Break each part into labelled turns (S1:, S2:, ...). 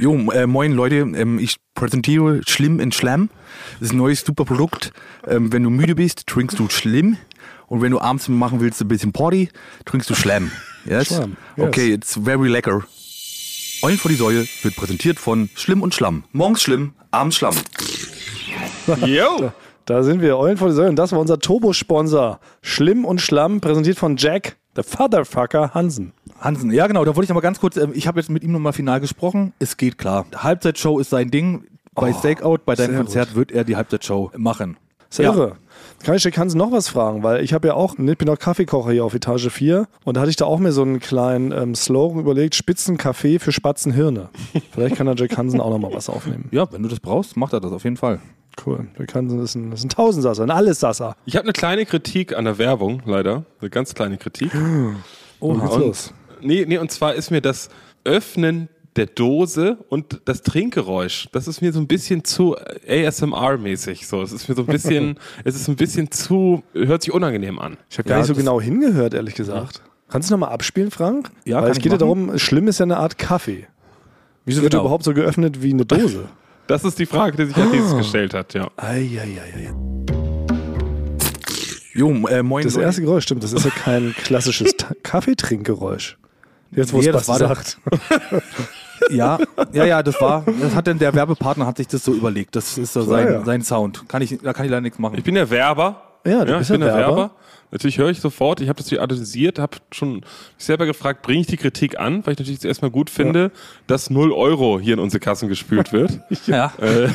S1: Jo, äh, moin Leute, ähm, ich präsentiere Schlimm in Schlamm. Das ist ein neues super Produkt. Ähm, wenn du müde bist, trinkst du Schlimm. Und wenn du abends machen willst, ein bisschen Party, trinkst du Schlamm. Yes?
S2: Schlamm, yes.
S1: Okay, it's very lecker. Eulen vor die Säule wird präsentiert von Schlimm und Schlamm. Morgens Schlimm, abends Schlamm.
S3: Yo!
S2: Da sind wir, Eulen vor die Säule. Und das war unser Turbo-Sponsor. Schlimm und Schlamm, präsentiert von Jack, the Fatherfucker Hansen.
S1: Hansen, ja genau, da wollte ich noch mal ganz kurz, ähm, ich habe jetzt mit ihm nochmal final gesprochen, es geht klar. Halbzeitshow ist sein Ding, bei
S2: Oh,
S1: Stakeout, bei deinem Konzert
S2: gut.
S1: wird er die Halbzeitshow machen.
S2: Sehr
S1: Ja.
S2: irre. Kann ich Jack Hansen noch was fragen? Weil ich habe ja auch, ich bin auch Kaffeekocher hier auf Etage 4 und da hatte ich da auch mir so einen kleinen ähm, Slogan überlegt, Spitzenkaffee für Spatzenhirne. Vielleicht kann der Jack Hansen auch noch mal was aufnehmen.
S1: Ja, wenn du das brauchst, macht er das auf jeden Fall.
S2: Cool. Hansen ist ein, ist ein Tausendsasser, ein Allessasser.
S3: Ich habe eine kleine Kritik an der Werbung, leider. Eine ganz kleine Kritik.
S2: Oh,
S3: und,
S2: los.
S3: Nee, nee, und zwar ist mir das Öffnen der Dose und das Trinkgeräusch, das ist mir so ein bisschen zu ASMR-mäßig. So, es ist mir so ein bisschen, es ist ein bisschen zu, hört sich unangenehm an.
S2: Ich habe gar
S1: Ja,
S2: nicht so genau hingehört, ehrlich gesagt. Kannst du noch mal abspielen, Frank?
S1: Ja,
S2: Weil
S1: kann
S2: es geht ja darum, schlimm ist ja eine Art Kaffee. Wieso wird er
S1: Genau.
S2: überhaupt so geöffnet wie eine Dose?
S3: Das ist die Frage, die sich als nächstes gestellt hat, ja.
S2: Eieiei.
S1: Jo, äh, moin
S2: Das erste Geräusch, stimmt, das ist ja kein klassisches Kaffeetrinkgeräusch. Jetzt, wo
S1: Nee,
S2: es
S1: das
S2: was
S1: war
S2: sagt.
S1: Ja, ja, ja, das war, das hat denn der Werbepartner hat sich das so überlegt. Das ist so
S2: Ah,
S1: sein,
S2: ja.
S1: sein Sound. Kann ich, da kann ich leider nichts machen.
S3: Ich bin der Werber.
S2: Ja, du
S3: ich
S2: bist
S3: bin
S2: ja
S3: der
S2: Werber.
S3: Werber. Natürlich höre ich sofort, ich habe das hier analysiert, habe schon mich selber gefragt, bringe ich die Kritik an, weil ich natürlich zuerst mal gut finde, dass 0 Euro hier in unsere Kassen gespült wird.
S1: ja.
S3: Äh,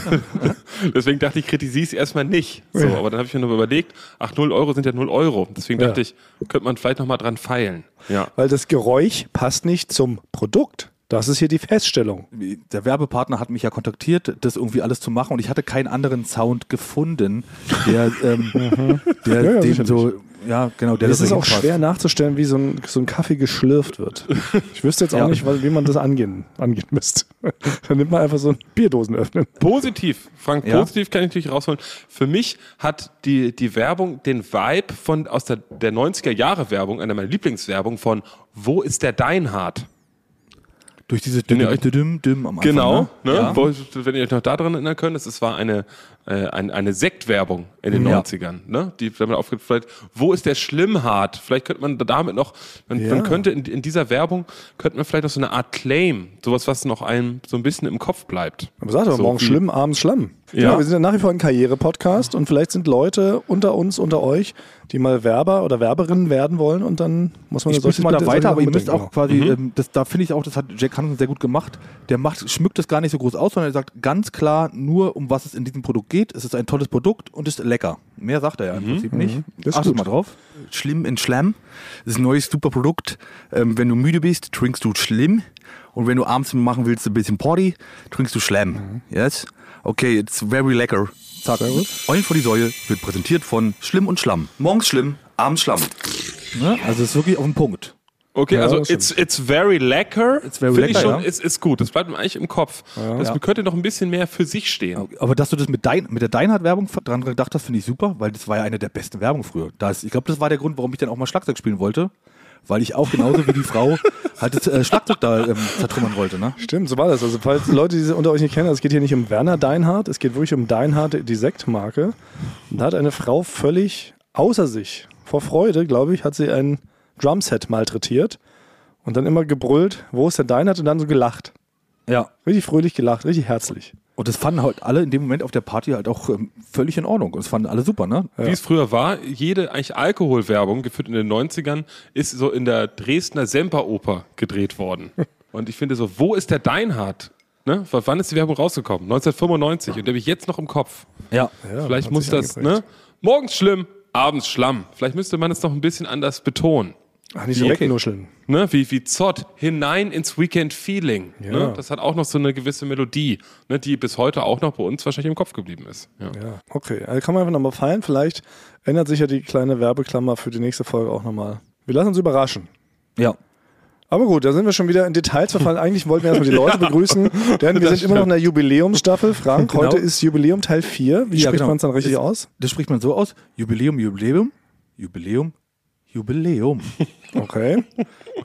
S3: Deswegen dachte ich, kritisiere es erstmal nicht. So, aber dann habe ich mir noch überlegt, ach, 0 Euro sind ja 0 Euro. Deswegen
S2: Ja.
S3: dachte ich, könnte man vielleicht nochmal dran feilen. Ja.
S2: Weil das Geräusch passt nicht zum Produkt. Das ist hier die Feststellung.
S1: Der Werbepartner hat mich ja kontaktiert, das irgendwie alles zu machen und ich hatte keinen anderen Sound gefunden, der, ähm, der
S2: Ja, ja,
S1: dem so, ja, genau, der
S2: Es
S1: das
S2: ist auch schwer nachzustellen, wie so ein, so ein Kaffee geschlürft wird. Ich wüsste jetzt auch
S1: Ja.
S2: nicht, weil- wie man das angehen, angehen müsste. Dann nimmt man einfach so ein Bierdosen öffnen.
S3: Positiv, Frank,
S1: Ja.
S3: positiv kann ich natürlich rausholen. Für mich hat die, die Werbung den Vibe von aus der, der 90er Jahre Werbung, einer meiner Lieblingswerbung von Wo ist der Deinhard?
S1: Durch diese
S3: ihr euch-
S1: Düm, Düm am Anfang.
S3: Genau, ne?
S1: Ja.
S3: Wo, wenn ihr euch noch daran erinnern könnt, es war eine, äh, ein, eine Sektwerbung in den
S1: Ja.
S3: 90ern, ne? die damit aufgeht, vielleicht, wo ist der Schlimmhart? Vielleicht könnte man damit noch, man,
S2: Ja.
S3: man könnte in, in dieser Werbung, könnte man vielleicht noch so eine Art Claim, sowas, was noch einem so ein bisschen im Kopf bleibt.
S2: Aber sag doch,
S3: So
S2: morgens
S3: wie-
S2: schlimm, abends schlamm.
S3: Ja.
S2: Ja. wir sind ja nach wie vor ein Karriere-Podcast und vielleicht sind Leute unter uns, unter euch, die mal Werber oder Werberinnen werden wollen und dann muss man
S1: Ich
S2: solche-
S1: mal da weiter, aber ihr müsst auch quasi, ähm, das, da finde ich auch, das hat Jack Hansen sehr gut gemacht. Der macht, schmückt das gar nicht so groß aus, sondern er sagt ganz klar nur, um was es in diesem Produkt geht. Es ist ein tolles Produkt und ist lecker. Mehr sagt er ja im Prinzip nicht.
S2: Das ist
S1: Achtet mal drauf. Schlimm in Schlamm. Das ist ein neues super Produkt. Ähm, wenn du müde bist, trinkst du Schlimm. Und wenn du abends machen willst, ein bisschen Party, trinkst du Schlamm. Yes? Okay, it's very lecker. Zack. Eulen vor die Säule wird präsentiert von Schlimm und Schlamm. Morgens Schlimm, abends Schlamm. Ne? Also es ist wirklich auf den Punkt.
S3: Okay,
S2: Ja,
S3: also
S2: das
S3: it's, it's very lecker.
S1: It's very
S3: Finde ich
S1: lecker,
S3: schon,
S1: ja.
S3: ist, ist gut. Das bleibt mir eigentlich im Kopf. Das
S1: Ja.
S3: könnte noch ein bisschen mehr für sich stehen.
S1: Aber dass du das mit, dein, mit der Deinhard-Werbung dran gedacht hast, finde ich super, weil das war ja eine der besten Werbungen früher. Da ist, ich glaube, das war der Grund, warum ich dann auch mal Schlagzeug spielen wollte. Weil ich auch genauso wie die Frau halt das äh, Schlagzeug da ähm, zertrümmern wollte. Ne?
S2: Stimmt, so war das. Also falls Leute, die sie unter euch nicht kennen, es geht hier nicht um Werner Deinhardt, es geht wirklich um Deinhardt, die Sektmarke. Und da hat eine Frau völlig außer sich, vor Freude, glaube ich, hat sie ein Drumset malträtiert und dann immer gebrüllt, wo ist der Deinhardt und dann so gelacht.
S1: Ja.
S2: Richtig fröhlich gelacht, richtig herzlich.
S1: Und das fanden halt alle in dem Moment auf der Party halt auch ähm, völlig in Ordnung. Und das fanden alle super, ne?
S3: Wie es früher war, jede eigentlich Alkoholwerbung, geführt in den 90ern, ist so in der Dresdner Semperoper gedreht worden. Und ich finde so, wo ist der Deinhard? Ne? Wann ist die Werbung rausgekommen? 1995. Und der habe ich jetzt noch im Kopf.
S1: Ja.
S3: Vielleicht
S2: hat
S3: muss das, ne? Morgens schlimm, abends schlamm. Vielleicht müsste man es noch ein bisschen anders betonen.
S2: Ach, nicht so wegnuscheln.
S3: Ne, wie, wie Zott, hinein ins Weekend Feeling.
S2: Ja.
S3: Ne? Das hat auch noch so eine gewisse Melodie, ne, die bis heute auch noch bei uns wahrscheinlich im Kopf geblieben ist. Ja.
S2: Ja, okay. Also kann man einfach nochmal feiern. Vielleicht ändert sich ja die kleine Werbeklammer für die nächste Folge auch nochmal. Wir lassen uns überraschen.
S1: Ja.
S2: Aber gut, da sind wir schon wieder in Details verfallen. Eigentlich wollten wir erstmal die Leute begrüßen, denn wir sind immer noch in der Jubiläumsstaffel. Frank,
S1: Genau.
S2: heute ist Jubiläum Teil 4. Wie
S1: Ja,
S2: spricht
S1: genau.
S2: man es dann richtig
S1: Das-
S2: aus?
S1: Das spricht man so aus. Jubiläum, Jubiläum, Jubiläum, Jubiläum.
S2: Okay.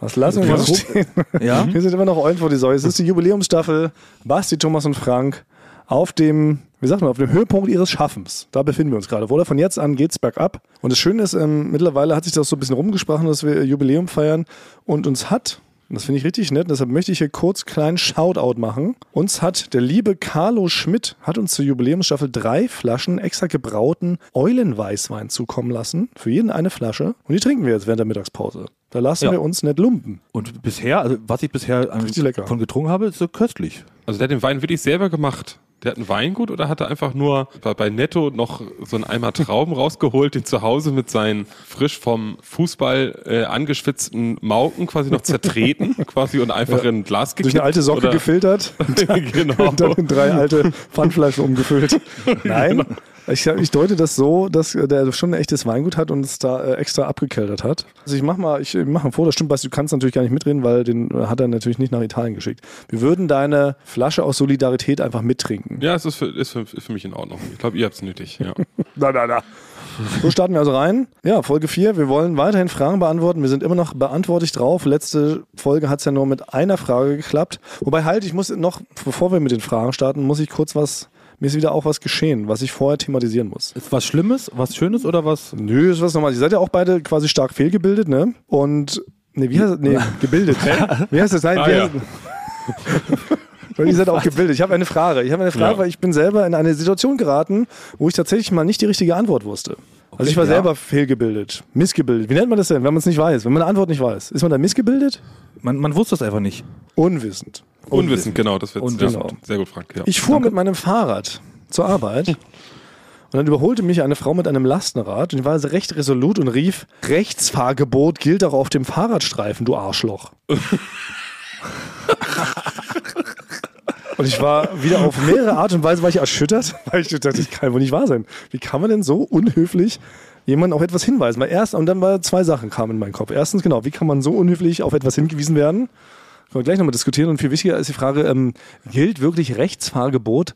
S2: Das lassen wir mal stehen.
S1: Ja?
S2: Wir sind immer noch Eulen vor die Säule. Es ist die Jubiläumsstaffel. Basti, Thomas und Frank auf dem, wie sagt man, auf dem Höhepunkt ihres Schaffens. Da befinden wir uns gerade. Oder von jetzt an geht's bergab. Und das Schöne ist, ähm, mittlerweile hat sich das so ein bisschen rumgesprochen, dass wir Jubiläum feiern und uns hat und das finde ich richtig nett. Deshalb möchte ich hier kurz kleinen Shoutout machen. Uns hat der liebe Carlo Schmidt, hat uns zur Jubiläumsstaffel drei Flaschen extra gebrauten Eulenweißwein zukommen lassen. Für jeden eine Flasche. Und die trinken wir jetzt während der Mittagspause. Da lassen
S1: Ja.
S2: wir uns nicht lumpen.
S1: Und bisher, also was ich bisher an,
S2: Richtig lecker.
S1: von getrunken habe, ist so köstlich.
S3: Also der hat den Wein wirklich selber gemacht. Der hat ein Weingut oder hat er einfach nur bei- Netto noch so einen Eimer Trauben rausgeholt, den zu Hause mit seinen frisch vom Fußball äh, angeschwitzten Mauken quasi noch zertreten quasi und einfach in ein Glas gekippt?
S2: Durch eine alte Socke
S3: oder?
S2: gefiltert
S3: genau.
S2: und dann in drei alte Pfandflaschen umgefüllt. Nein. Ich, ich deute das so, dass der schon ein echtes Weingut hat und es da äh, extra abgekeltert hat. Also ich mach mal, ich mach ein Foto, das stimmt, du kannst natürlich gar nicht mitreden, weil den äh, hat er natürlich nicht nach Italien geschickt. Wir würden deine Flasche aus Solidarität einfach mittrinken.
S3: Ja, es ist für, ist für, ist für mich in Ordnung. Ich glaube, ihr habt es nötig. Ja.
S2: Na, na, na. So starten wir also rein. Ja, Folge 4. Wir wollen weiterhin Fragen beantworten. Wir sind immer noch beantwortlich drauf. Letzte Folge hat es ja nur mit einer Frage geklappt. Wobei halt, ich muss noch, bevor wir mit den Fragen starten, muss ich kurz was, mir ist wieder auch was geschehen, was ich vorher thematisieren muss.
S1: Ist was Schlimmes, was Schönes oder was?
S2: Nö, ist was normal. Ihr seid ja auch beide quasi stark fehlgebildet, ne? Und, nee, wie heißt das? Nee, gebildet. Wie heißt das? Nein,
S3: Ah,
S2: wie
S3: ja.
S2: heißt Weil ihr seid auch gebildet. Ich habe eine Frage. Ich habe eine Frage,
S3: Ja.
S2: weil ich bin selber in eine Situation geraten, wo ich tatsächlich mal nicht die richtige Antwort wusste. Also ich war
S1: ja.
S2: selber fehlgebildet, missgebildet. Wie nennt man das denn, wenn man es nicht weiß? Wenn man eine Antwort nicht weiß, ist man da missgebildet?
S1: Man, man wusste es einfach nicht.
S2: Unwissend.
S3: Unwissend, genau. Das wird. Ja, sehr gut, Frank. Ja.
S2: Ich fuhr mit meinem Fahrrad zur Arbeit und dann überholte mich eine Frau mit einem Lastenrad und die war also recht resolut und rief, Rechtsfahrgebot gilt auch auf dem Fahrradstreifen, du Arschloch. und ich war wieder auf mehrere Art und Weise war ich erschüttert, weil ich dachte, das kann wohl nicht wahr sein. Wie kann man denn so unhöflich jemanden auf etwas hinweisen? Weil erst, und dann war zwei Sachen kamen in meinen Kopf. Erstens, genau, wie kann man so unhöflich auf etwas hingewiesen werden? Können wir gleich nochmal diskutieren. Und viel wichtiger ist die Frage, ähm, gilt wirklich Rechtsfahrgebot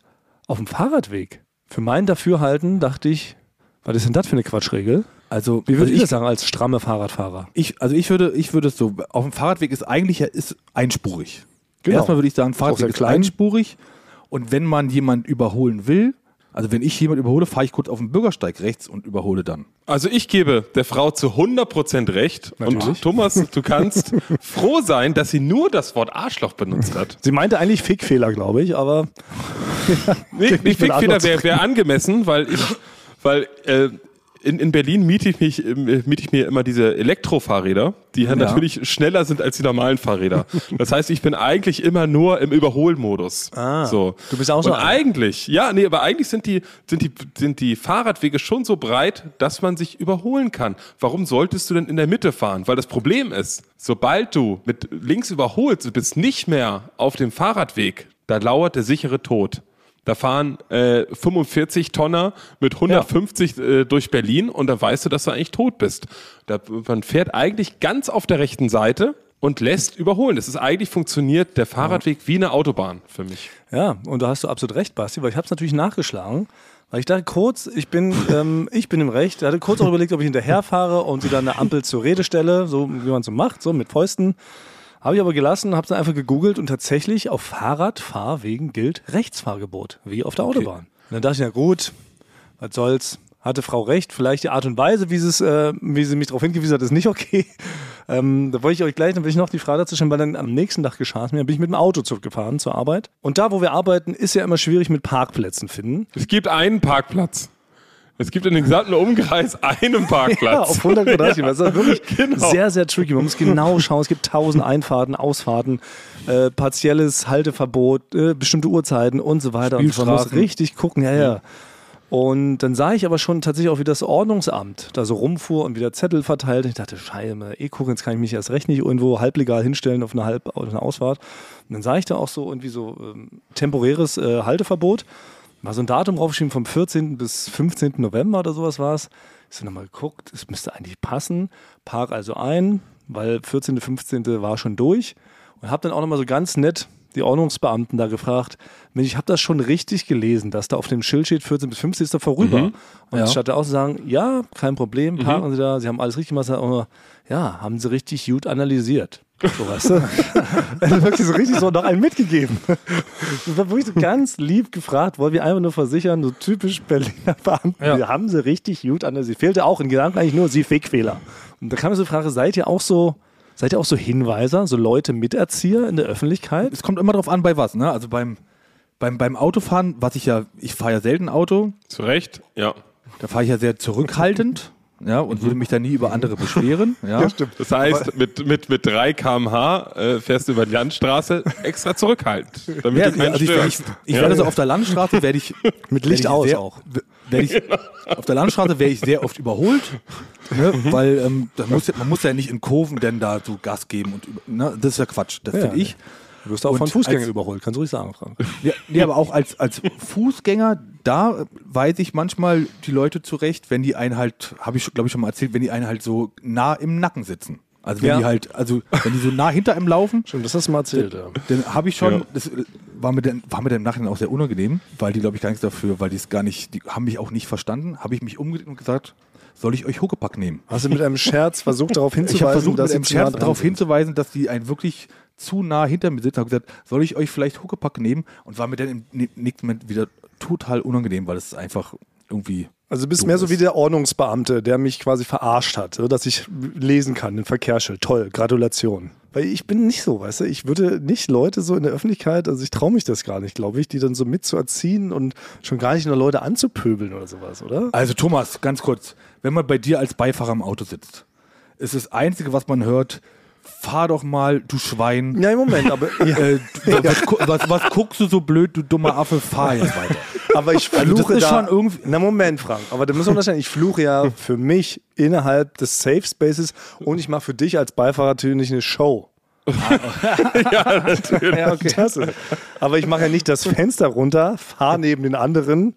S2: auf dem Fahrradweg? Für mein Dafürhalten dachte ich, was ist denn das für eine Quatschregel?
S1: Also,
S2: Wie würde
S1: also
S2: ich das sagen als stramme Fahrradfahrer?
S1: Ich, also ich würde, ich würde es so, auf dem Fahrradweg ist eigentlich ist einspurig.
S2: Genau.
S1: Erstmal würde ich sagen, Fahrradweg ist einspurig. Und wenn man jemand überholen will, also wenn ich jemand überhole, fahre ich kurz auf den Bürgersteig rechts und überhole dann.
S3: Also ich gebe der Frau zu 100% recht.
S2: Natürlich.
S3: Und Thomas, du kannst froh sein, dass sie nur das Wort Arschloch benutzt hat.
S2: Sie meinte eigentlich Fickfehler, glaube ich, aber
S3: Nee,
S2: Nicht
S3: Fickfehler wäre wär angemessen, weil ich, weil äh, in, in Berlin miete ich, mich, äh, miete ich mir immer diese Elektrofahrräder, die ja. natürlich schneller sind als die normalen Fahrräder. Das heißt, ich bin eigentlich immer nur im Überholmodus.
S2: Ah,
S3: so.
S2: du bist auch so
S3: Und
S2: einer.
S3: eigentlich, ja, nee, aber eigentlich sind die, sind, die, sind die Fahrradwege schon so breit, dass man sich überholen kann. Warum solltest du denn in der Mitte fahren? Weil das Problem ist, sobald du mit links überholst, du bist nicht mehr auf dem Fahrradweg, da lauert der sichere Tod. Da fahren äh, 45 Tonner mit 150 äh, durch Berlin und da weißt du, dass du eigentlich tot bist. Da, man fährt eigentlich ganz auf der rechten Seite und lässt überholen. Das ist eigentlich funktioniert der Fahrradweg wie eine Autobahn für mich.
S2: Ja, und da hast du absolut recht, Basti, weil ich habe es natürlich nachgeschlagen. Weil ich dachte kurz, ich bin, ähm, ich bin im Recht. Ich hatte kurz auch überlegt, ob ich hinterher fahre und sie dann eine Ampel zur Rede stelle, so wie man so macht, so mit Fäusten. Habe ich aber gelassen, habe es dann einfach gegoogelt und tatsächlich auf Fahrradfahrwegen gilt Rechtsfahrgebot, wie auf der Autobahn. Und dann dachte ich, na gut, was soll's. Hatte Frau recht, vielleicht die Art und Weise, wie äh, wie sie mich darauf hingewiesen hat, ist nicht okay. Ähm, da wollte ich euch gleich, dann will ich noch die Frage dazu stellen, weil dann am nächsten Tag geschah es mir, bin ich mit dem Auto zurückgefahren zur Arbeit. Und da, wo wir arbeiten, ist ja immer schwierig mit Parkplätzen finden.
S3: Es gibt einen Parkplatz. Es gibt in dem gesamten Umkreis einen Parkplatz.
S2: Ja, auf 100 Quadratmeter. Das ist wirklich
S3: Genau.
S2: sehr, sehr tricky. Man muss genau schauen. Es gibt tausend Einfahrten, Ausfahrten, äh, partielles Halteverbot, äh, bestimmte Uhrzeiten und so weiter. Und man muss richtig gucken. Ja, ja. Und dann sah ich aber schon tatsächlich auch, wie das Ordnungsamt da so rumfuhr und wieder Zettel verteilt. Ich dachte, Scheiße, eh gucken, jetzt kann ich mich erst recht nicht irgendwo halblegal hinstellen auf eine, Halb eine Ausfahrt. Und dann sah ich da auch so irgendwie so ähm, temporäres äh, Halteverbot. War so ein Datum draufgeschrieben vom 14. bis 15. November oder sowas war es. Ich habe nochmal geguckt, es müsste eigentlich passen. Park also ein, weil 14., 15. war schon durch. Und habe dann auch nochmal so ganz nett die Ordnungsbeamten da gefragt, Mensch, ich habe das schon richtig gelesen, dass da auf dem Schild steht 14 bis 50 ist da vorüber.
S3: Mhm.
S2: Und
S1: Ja.
S2: statt auch zu sagen, ja, kein Problem, parken Sie da, Sie haben alles richtig gemacht, ja, haben Sie richtig gut analysiert. So, weißt du? Also wirklich so richtig so noch einen mitgegeben. Das war wirklich so ganz lieb gefragt, wollen wir einfach nur versichern, so typisch Berliner Beamten,
S1: Ja.
S2: die haben sie richtig gut analysiert. Fehlte auch in Gedanken eigentlich nur sie Fickfehler. Und da kam mir so die Frage, seid ihr auch so, seid ihr auch so Hinweiser, so Leute Miterzieher in der Öffentlichkeit?
S1: Es kommt immer drauf an, bei was, ne? Also beim, beim, beim Autofahren, was ich ja, ich fahre ja selten Auto,
S3: Zu Recht? Ja.
S1: da fahre ich ja sehr zurückhaltend, ja, und würde mich da nie über andere beschweren, ja.
S3: Das heißt, mit, mit, mit 3 km/h äh, fährst du über die Landstraße extra zurückhaltend, damit
S1: Ja,
S3: du keinen
S1: also ich, ich, ich
S3: Ja.
S1: werde so auf der Landstraße werde ich
S2: Mit
S1: werde
S2: Licht
S1: ich
S2: aus
S1: sehr,
S2: auch.
S1: Werde ich, auf der Landstraße werde ich sehr oft überholt, ne, weil ähm, da muss, ja- man muss ja nicht in Kurven denn da so Gas geben und ne, das ist ja Quatsch, das
S2: Ja,
S1: finde ich.
S2: Du wirst auch
S1: Und
S2: von Fußgängern überholt, kannst du ruhig sagen, Frank.
S1: Ja, nee, aber auch als, als Fußgänger, da weise ich manchmal die Leute zurecht, wenn die einen halt, habe ich glaube ich schon mal erzählt, wenn die einen halt so nah im Nacken sitzen. Also wenn
S2: Ja.
S1: die halt, also wenn die so nah hinter einem laufen,
S2: Stimmt, das hast du mal erzählt. Ja.
S1: dann habe ich schon,
S3: Ja.
S1: das äh, war mir, dann, war mir dann im Nachhinein auch sehr unangenehm, weil die glaube ich gar nichts dafür, weil die es gar nicht, die haben mich auch nicht verstanden, habe ich mich umgedreht und gesagt, soll ich euch Huckepack nehmen?
S2: Hast du mit einem Scherz versucht, darauf
S1: Ich habe
S2: hinzuweisen,
S1: versucht,
S2: dass
S1: mit einem Scherz darauf hinzuweisen, dass die einen wirklich zu nah hinter mir sitzen. Habe gesagt, soll ich euch vielleicht Huckepack nehmen? Und war mir dann im nä- nächsten Moment wieder total unangenehm, weil es einfach irgendwie.
S2: Also du bist mehr so
S1: ist.
S2: wie der Ordnungsbeamte, der mich quasi verarscht hat, so dass ich lesen kann, den Verkehrsschild. Toll, Gratulation. Weil ich bin nicht so, weißt du, ich würde nicht Leute so in der Öffentlichkeit, also ich traue mich das gar nicht, glaube ich, die dann so mitzuerziehen und schon gar nicht nur Leute anzupöbeln oder sowas, oder?
S1: Also Thomas, ganz kurz, wenn man bei dir als Beifahrer im Auto sitzt, ist das Einzige, was man hört, fahr doch mal, du Schwein.
S2: Ja, im Moment, aber,
S1: Äh, du- was, was, was guckst du so blöd, du dummer Affe, fahr jetzt weiter.
S2: aber ich
S1: Also das
S2: fluche
S1: ist
S2: da.
S1: schon irgendwie-
S2: Na Moment, Frank, aber da müssen wir unterscheiden. Ich fluche ja für mich innerhalb des Safe Spaces und ich mache für dich als Beifahrer natürlich eine Show.
S3: ja, natürlich.
S2: Ja, okay. Aber ich mache ja nicht das Fenster runter, fahre neben den anderen,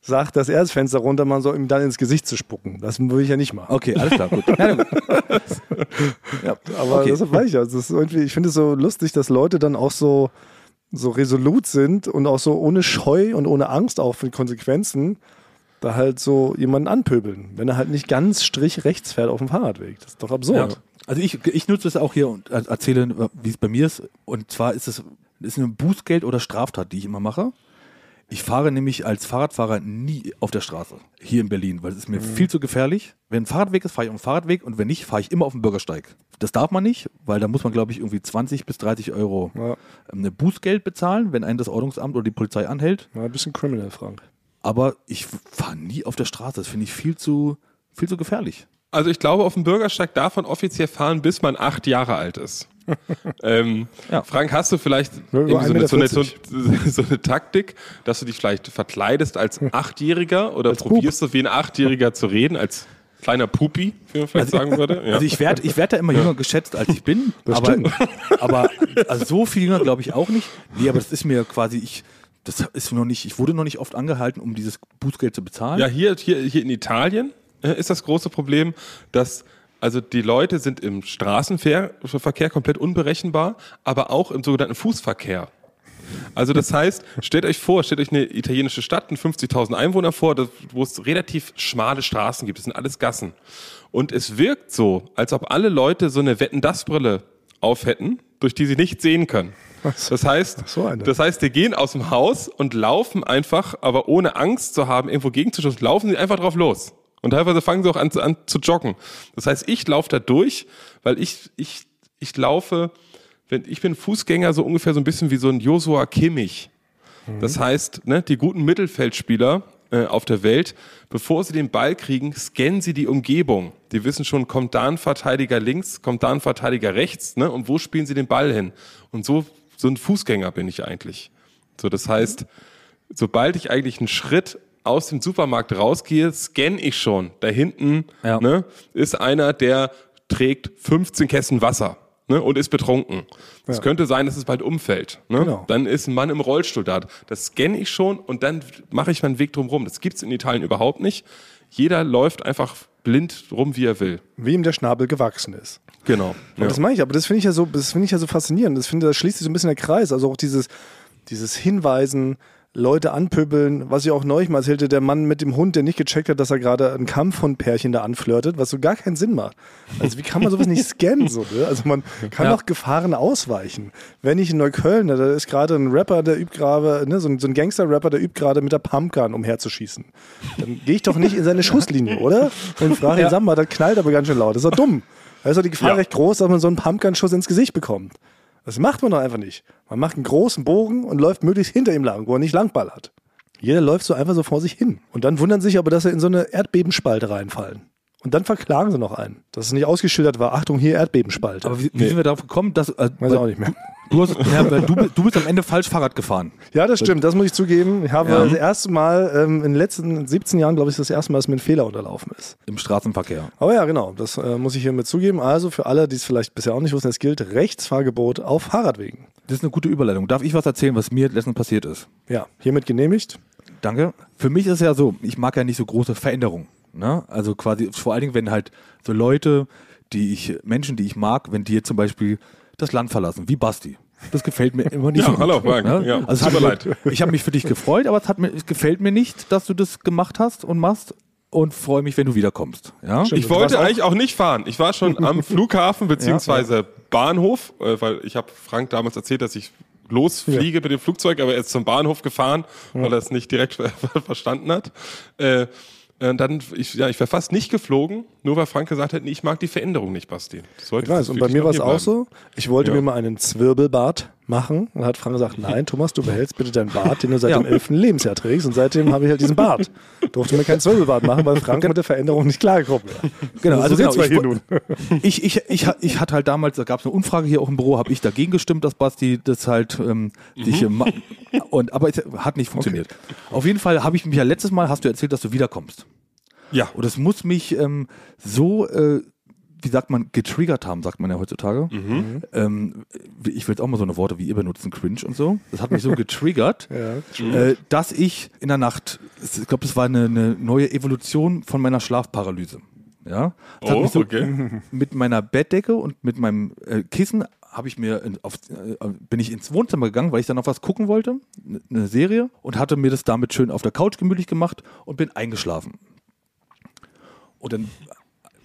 S2: sagt, dass er das Fenster runter machen soll, ihm dann ins Gesicht zu spucken. Das würde ich ja nicht machen.
S1: Okay, alles klar, gut. Ja, gut.
S2: Ja, aber
S1: Okay.
S2: das weiß ich ja. Irgendwie, ich finde es so lustig, dass Leute dann auch so, so resolut sind und auch so ohne Scheu und ohne Angst auch für Konsequenzen da halt so jemanden anpöbeln, wenn er halt nicht ganz strich rechts fährt auf dem Fahrradweg. Das ist doch absurd.
S1: Also ich, ich nutze es auch hier und er- erzähle, wie es bei mir ist. Und zwar ist es ist eine Bußgeld oder Straftat, die ich immer mache. Ich fahre nämlich als Fahrradfahrer nie auf der Straße hier in Berlin, weil es ist mir viel zu gefährlich. Wenn ein Fahrradweg ist, fahre ich auf dem Fahrradweg und wenn nicht, fahre ich immer auf dem Bürgersteig. Das darf man nicht, weil da muss man, glaube ich, irgendwie 20 bis 30 Euro
S2: Ja.
S1: ähm, eine Bußgeld bezahlen, wenn einen das Ordnungsamt oder die Polizei anhält.
S2: Mal ein bisschen criminal, Frank.
S1: Aber ich fahre nie auf der Straße. Das finde ich viel zu, viel zu gefährlich.
S3: Also ich glaube, auf dem Bürgersteig darf man offiziell fahren, bis man acht Jahre alt ist. ähm,
S1: Ja.
S3: Frank, hast du vielleicht so, eine, so, eine,
S2: 1,40
S3: so, eine Taktik, dass du dich vielleicht verkleidest als Achtjähriger oder
S2: Als Pup.
S3: probierst du wie ein Achtjähriger zu reden, als kleiner Pupi, wie man vielleicht sagen würde? Ja.
S1: Also ich werde ich werd da immer jünger geschätzt, als ich bin.
S2: Das
S1: aber,
S2: stimmt.
S1: aber also so viel jünger glaube ich auch nicht. Nee, aber das ist mir quasi, ich, das ist noch nicht, ich wurde noch nicht oft angehalten, um dieses Bußgeld zu bezahlen.
S3: Ja, hier, hier, hier in Italien äh, ist das große Problem, dass also die Leute sind im Straßenverkehr komplett unberechenbar, aber auch im sogenannten Fußverkehr. Also das heißt, stellt euch vor, stellt euch eine italienische Stadt mit 50.000 Einwohnern vor, wo es relativ schmale Straßen gibt. Das sind alles Gassen. Und es wirkt so, als ob alle Leute so eine Wetten-Das-Brille auf hätten, durch die sie nicht sehen können. Das heißt,
S2: so
S3: das heißt, die gehen aus dem Haus und laufen einfach, aber ohne Angst zu haben, irgendwo gegenzustoßen, laufen sie einfach drauf los. Und teilweise fangen sie auch an, zu- an zu joggen. Das heißt, ich laufe da durch, weil ich, ich, ich laufe, wenn, ich bin Fußgänger so ungefähr so ein bisschen wie so ein Joshua Kimmich. Das heißt, ne, die guten Mittelfeldspieler äh, auf der Welt, bevor sie den Ball kriegen, scannen sie die Umgebung. Die wissen schon, kommt da ein Verteidiger links, kommt da ein Verteidiger rechts, ne, und wo spielen sie den Ball hin? Und so, so ein Fußgänger bin ich eigentlich. So, das heißt, sobald ich eigentlich einen Schritt aus dem Supermarkt rausgehe, scanne ich schon. Da hinten
S1: Ja.
S3: ne, ist einer, der trägt 15 Kästen Wasser. ne, und ist betrunken. Es
S2: Ja.
S3: könnte sein, dass es bald umfällt. Ne?
S2: Genau.
S3: Dann ist ein Mann im Rollstuhl da. Das scanne ich schon und dann mache ich meinen Weg drum rum. Das gibt's in Italien überhaupt nicht. Jeder läuft einfach blind rum, wie er will.
S2: Wie ihm der Schnabel gewachsen ist.
S3: Genau.
S2: Ja. Das meine ich, aber das finde ich ja so, das finde ich ja so faszinierend. Das finde, da schließt sich so ein bisschen der Kreis. Also auch dieses, dieses Hinweisen, Leute anpöbeln, was ich auch neulich mal erzählte, der Mann mit dem Hund, der nicht gecheckt hat, dass er gerade ein Kampfhundpärchen da anflirtet, was so gar keinen Sinn macht. Also wie kann man sowas nicht scannen? So, ne? Also man kann
S1: Ja.
S2: doch Gefahren ausweichen. Wenn ich in Neukölln, ne, da ist gerade ein Rapper, der übt gerade, ne, so ein, so ein Gangster-Rapper, der übt gerade mit der Pumpgun umherzuschießen. Dann gehe ich doch nicht in seine Schusslinie, oder? Und frage ihn, sag mal, das knallt aber ganz schön laut. Das ist doch dumm. Da ist doch die Gefahr
S3: Ja.
S2: recht groß, dass man so einen Pumpgun-Schuss ins Gesicht bekommt. Das macht man doch einfach nicht. Man macht einen großen Bogen und läuft möglichst hinter ihm lang, wo er nicht langballert. Jeder läuft so einfach so vor sich hin. Und dann wundern sich aber, dass sie in so eine Erdbebenspalte reinfallen. Und dann verklagen sie noch einen, dass es nicht ausgeschildert war. Achtung, hier Erdbebenspalte.
S1: Aber wie, wie sind wir darauf gekommen, dass. Äh,
S2: Weiß ich auch nicht mehr.
S1: Du, hast, du, du bist am Ende falsch Fahrrad gefahren.
S2: Ja, das stimmt, das muss ich zugeben. Ich habe
S1: Ja.
S2: das erste Mal ähm, in den letzten 17 Jahren, glaube ich, das erste Mal, dass mir ein Fehler unterlaufen ist.
S1: Im Straßenverkehr.
S2: Aber ja, genau, das äh, muss ich hiermit zugeben. Also für alle, die es vielleicht bisher auch nicht wussten, es gilt Rechtsfahrgebot auf Fahrradwegen.
S1: Das ist eine gute Überleitung. Darf ich was erzählen, was mir letztens passiert ist?
S2: Ja, hiermit genehmigt.
S1: Danke. Für mich ist es ja so, ich mag ja nicht so große Veränderungen. Ne? Also quasi, vor allen Dingen, wenn halt so Leute, die ich, Menschen, die ich mag, wenn die jetzt zum Beispiel das Land verlassen, wie Basti. Das gefällt mir immer nicht
S3: Ja,
S1: so gut.
S3: hallo, Frank.
S1: Ne?
S3: Ja,
S1: also es
S3: tut
S1: hat
S3: mir leid.
S1: Ich habe mich für dich gefreut, aber es, hat mir, es gefällt mir nicht, dass du das gemacht hast und machst und freue mich, wenn du wiederkommst. Ja?
S2: Stimmt.
S3: Ich wollte
S2: auch-
S3: eigentlich auch nicht fahren. Ich war schon am Flughafen beziehungsweise Bahnhof, äh, weil ich habe Frank damals erzählt, dass ich losfliege mit dem Flugzeug, aber er ist zum Bahnhof gefahren, weil er es nicht direkt ver verstanden hat. Äh, äh, dann, ich, ja, ich wäre fast nicht geflogen, nur weil Frank gesagt hat, nee, ich mag die Veränderung nicht, Basti. Das sollte
S2: Ich weiß, und bei mir war es auch so. Ich wollte
S3: Ja.
S2: mir mal einen Zwirbelbart machen. Und hat Frank gesagt, nein, Thomas, du behältst bitte deinen Bart, den du seit
S1: Ja.
S2: dem 11. Lebensjahr trägst. Und seitdem habe ich halt diesen Bart. Durfte mir keinen Zwirbelbart machen, weil Frank mit der Veränderung nicht klargekommen war.
S1: Genau, also
S2: so
S1: genau,
S2: sitzen wir
S1: ich,
S2: hier nun.
S1: ich, ich, ich, ich hatte halt damals, da gab es eine Umfrage hier auch im Büro, habe ich dagegen gestimmt, dass Basti das halt ähm, dich, äh, ma- und aber es hat nicht funktioniert. Auf jeden Fall habe ich mich ja letztes Mal, hast du erzählt, dass du wiederkommst.
S3: Ja.
S1: Und es muss mich ähm, so, äh, wie sagt man, getriggert haben, sagt man ja heutzutage. Ähm, ich will jetzt auch mal so eine Worte wie ihr benutzen, cringe und so. Das hat mich so getriggert,
S2: Ja.
S1: äh, dass ich in der Nacht, ich glaube, das war eine, eine neue Evolution von meiner Schlafparalyse. Ja, das
S3: Oh,
S1: so
S3: okay.
S1: mit meiner Bettdecke und mit meinem äh, Kissen habe ich mir in, auf, äh, bin ich ins Wohnzimmer gegangen, weil ich dann auf was gucken wollte, eine Serie und hatte mir das damit schön auf der Couch gemütlich gemacht und bin eingeschlafen. Und dann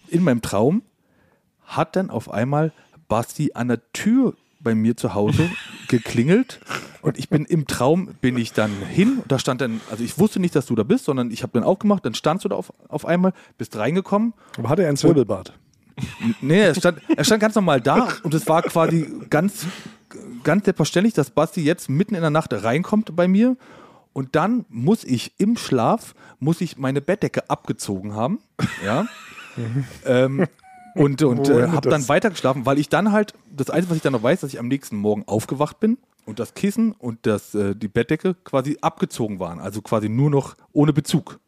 S1: in meinem Traum hat dann auf einmal Basti an der Tür bei mir zu Hause geklingelt? Und ich bin im Traum bin ich dann hin. Und da stand dann also ich wusste nicht, dass du da bist, sondern ich habe dann aufgemacht, dann standst du da auf, auf einmal, bist reingekommen.
S2: Aber hat er einen Zwirbelbart?
S1: Nee, er stand, er stand ganz normal da. Und es war quasi ganz, ganz selbstverständlich, dass Basti jetzt mitten in der Nacht reinkommt bei mir. Und dann muss ich im Schlaf, muss ich meine Bettdecke abgezogen haben, ja, ähm, und, und äh, habe dann weitergeschlafen, weil ich dann halt, das Einzige, was ich dann noch weiß, dass ich am nächsten Morgen aufgewacht bin und das Kissen und das, äh, die Bettdecke quasi abgezogen waren, also quasi nur noch ohne Bezug.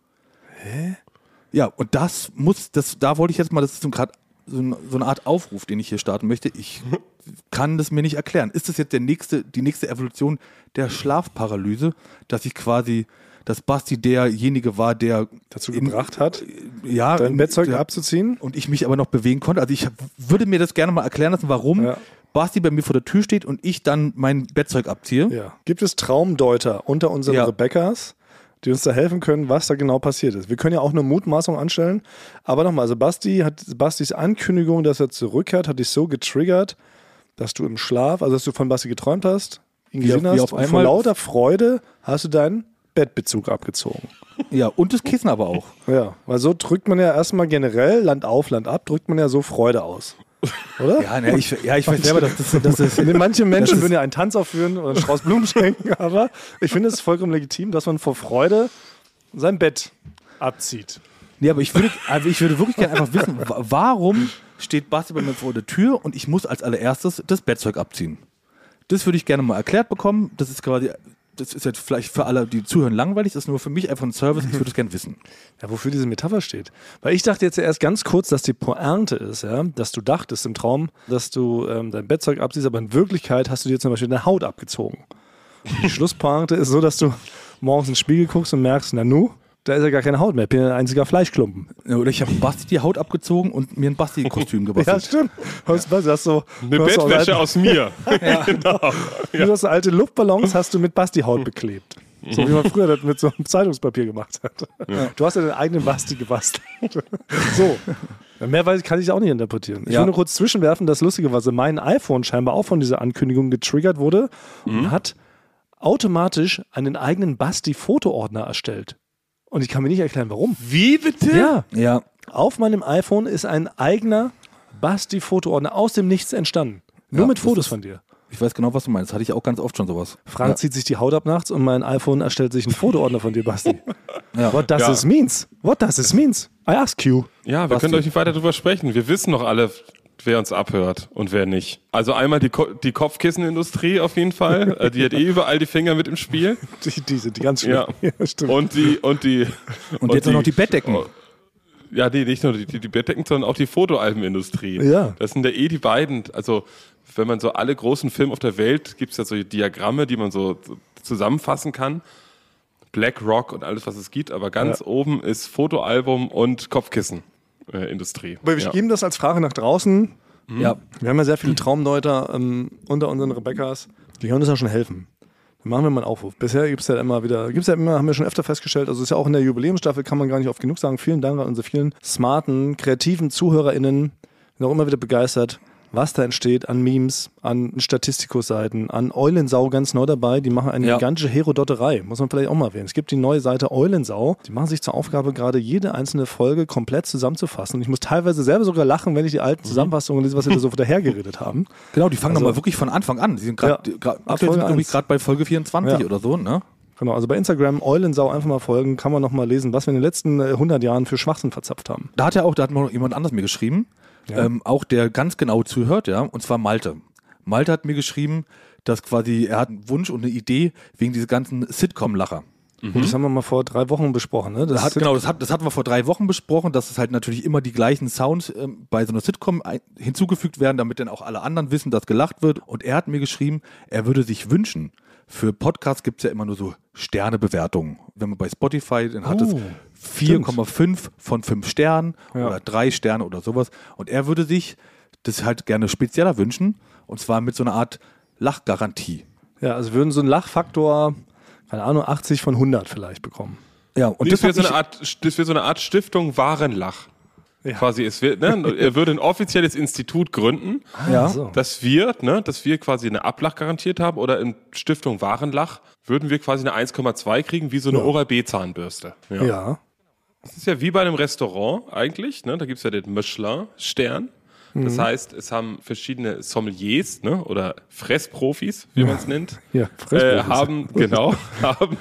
S1: Ja, und das muss, das, da wollte ich jetzt mal, das ist so gerade so, so eine Art Aufruf, den ich hier starten möchte. Ich kann das mir nicht erklären. Ist das jetzt der nächste, die nächste Evolution der Schlafparalyse, dass ich quasi, dass Basti derjenige war, der
S2: Dazu
S1: in-
S2: gebracht hat,
S1: ja,
S2: dein Bettzeug
S1: der,
S2: abzuziehen?
S1: und ich mich aber noch bewegen konnte. Also ich würde mir das gerne mal erklären lassen, warum
S2: Ja.
S1: Basti bei mir vor der Tür steht und ich dann mein Bettzeug abziehe.
S2: Ja. Gibt es Traumdeuter unter unseren
S1: Ja.
S2: Rebecca's, die uns da helfen können, was da genau passiert ist? Wir können ja auch eine Mutmaßung anstellen. Aber nochmal, also Basti hat Bastis Ankündigung, dass er zurückkehrt, hat dich so getriggert, dass du im Schlaf, also dass du von Basti geträumt hast, ihn
S1: Wie
S2: gesehen
S1: wie
S2: hast
S1: auf
S2: und vor
S1: einmal-
S2: lauter Freude hast du deinen Bettbezug abgezogen.
S1: Ja, und das Kissen aber auch.
S2: Ja, weil so drückt man ja erstmal generell Land auf, Land ab, drückt man ja so Freude aus. Oder?
S1: Ja, ne, ich, ja ich weiß selber, dass das, dass das
S2: Manche Menschen würden ja einen Tanz aufführen oder einen Strauß Blumen schenken, aber ich finde es vollkommen legitim, dass man vor Freude sein Bett abzieht.
S1: Nee, aber ich würde, also ich würde wirklich gerne einfach wissen, wa- warum steht Basti bei mir vor der Tür und ich muss als allererstes das Bettzeug abziehen. Das würde ich gerne mal erklärt bekommen. Das ist quasi, das ist jetzt vielleicht für alle, die zuhören, langweilig, das ist nur für mich einfach ein Service, ich würde es gerne wissen.
S2: Ja, wofür diese Metapher steht. Weil ich dachte jetzt erst ganz kurz, dass die Pointe ist, ja, dass du dachtest im Traum, dass du ähm, dein Bettzeug abziehst, aber in Wirklichkeit hast du dir zum Beispiel deine Haut abgezogen. Die Schlusspointe ist so, dass du morgens in den Spiegel guckst und merkst, na nu, da ist ja gar keine Haut mehr, ich bin ein einziger Fleischklumpen.
S1: Ja, Oder ich habe Basti die Haut abgezogen und mir ein Basti-Kostüm
S2: Ja,
S1: gebastelt.
S2: stimmt. Was, was, hast du,
S3: Eine
S2: hast so
S3: Bettwäsche
S2: alte,
S3: aus mir. genau.
S2: Du hast so alte Luftballons, hast du mit Basti-Haut beklebt. So wie man früher das mit so einem Zeitungspapier gemacht hat. Du hast ja deinen eigenen Basti gebastelt. So. Ja, Mehr weiß ich, kann ich auch nicht interpretieren. Ich
S1: Ja.
S2: will nur kurz zwischenwerfen, das Lustige war, so mein iPhone scheinbar auch von dieser Ankündigung getriggert wurde und hat automatisch einen eigenen Basti-Fotoordner erstellt. Und ich kann mir nicht erklären, warum.
S3: Wie bitte?
S2: Ja,
S1: Ja,
S2: auf meinem iPhone ist ein eigener Basti-Fotoordner aus dem Nichts entstanden. Nur
S1: Ja,
S2: mit Fotos
S1: ist-
S2: von dir.
S1: ich weiß genau, was du meinst. Das hatte ich auch ganz oft schon sowas.
S2: Frank
S1: ja.
S2: zieht sich die Haut ab nachts und mein iPhone erstellt sich einen Fotoordner von dir, Basti.
S1: Ja.
S2: What does
S3: Ja.
S2: this means? What does this means? I ask you.
S3: Ja, wir
S1: Was
S3: können euch nicht weiter drüber sprechen. Wir wissen doch alle, wer uns abhört und wer nicht. Also einmal die, Ko die Kopfkissenindustrie auf jeden Fall. Äh, die hat eh überall die Finger mit im Spiel.
S2: Die, die sind die ganz schön.
S3: Ja.
S2: stimmt.
S3: Und die, und die.
S1: Und jetzt auch noch die Bettdecken.
S3: Oh, Ja, nee, nicht nur die, die, die Bettdecken, sondern auch die Fotoalbenindustrie.
S2: Ja.
S3: Das sind ja eh die beiden. Also, wenn man so alle großen Filme auf der Welt, gibt es ja so Diagramme, die man so zusammenfassen kann. Black Rock und alles, was es gibt. Aber ganz oben ist Fotoalbum und Kopfkissenindustrie.
S2: Aber wir
S3: ja.
S2: geben das als Frage nach draußen.
S1: Ja,
S2: Wir haben ja sehr viele Traumdeuter ähm, unter unseren Rebecca's. Die können uns ja schon helfen. Dann machen wir mal einen Aufruf. Bisher gibt es ja immer wieder, gibt es ja immer, haben wir schon öfter festgestellt, also ist ja auch in der Jubiläumsstaffel, kann man gar nicht oft genug sagen. Vielen Dank an unsere vielen smarten, kreativen ZuhörerInnen. Bin auch immer wieder begeistert, was da entsteht an Memes, an Statistikus-Seiten, an Eulensau ganz neu dabei. Die machen eine
S1: Ja.
S2: gigantische Herodotterei, muss man vielleicht auch mal erwähnen. Es gibt die neue Seite Eulensau. Die machen sich zur Aufgabe, gerade jede einzelne Folge komplett zusammenzufassen. Und ich muss teilweise selber sogar lachen, wenn ich die alten Zusammenfassungen lese, was sie da so dahergeredet haben.
S1: genau, die fangen
S2: Also-
S1: nochmal wirklich von Anfang an. Die sind gerade,
S2: Ja,
S1: bei Folge 24
S2: Ja.
S1: oder so, ne?
S2: Genau, also bei Instagram Eulensau einfach mal folgen, kann man noch mal lesen, was wir in den letzten äh, 100 Jahren für Schwachsinn verzapft haben.
S1: Da hat ja auch, da hat mal jemand anders mir geschrieben, ähm, auch der ganz genau zuhört, ja, und zwar Malte. Malte hat mir geschrieben, dass quasi, er hat einen Wunsch und eine Idee wegen dieser ganzen Sitcom-Lacher.
S2: Gut, das haben wir mal vor drei Wochen besprochen. Ne? Das
S1: Das hat, genau, das, hat, das hatten wir vor drei Wochen besprochen, dass es halt natürlich immer die gleichen Sounds ähm, bei so einer Sitcom ein, hinzugefügt werden, damit dann auch alle anderen wissen, dass gelacht wird. Und er hat mir geschrieben, er würde sich wünschen, für Podcasts gibt es ja immer nur so Sternebewertungen. Wenn man bei Spotify, dann hat
S2: Oh,
S1: es 4,5 von 5 Sternen
S2: Ja.
S1: oder 3 Sterne oder sowas. Und er würde sich das halt gerne spezieller wünschen, und zwar mit so einer Art Lachgarantie.
S2: Ja, also würden so einen Lachfaktor, keine Ahnung, 80 von 100 vielleicht bekommen.
S1: Ja, und
S3: Nee,
S1: das,
S3: das wäre
S1: hab
S3: so, eine Art, das wär so eine Art Stiftung Warenlach.
S2: Ja.
S3: Quasi, es wird, ne, er würde ein offizielles Institut gründen,
S1: ja.
S2: So.
S3: dass wir, ne, dass wir quasi eine Ablach garantiert haben oder in Stiftung Warenlach würden wir quasi eine 1,2 kriegen, wie so eine Oral-B-Zahnbürste. Ja.
S2: Ja.
S3: Das ist ja wie bei einem Restaurant eigentlich, ne? Da gibt's ja den Michelin-Stern. Das heißt, es haben verschiedene Sommeliers, ne? Oder Fressprofis, wie man es nennt.
S2: Ja,
S3: äh,
S2: Fressprofis.
S3: haben, genau, haben,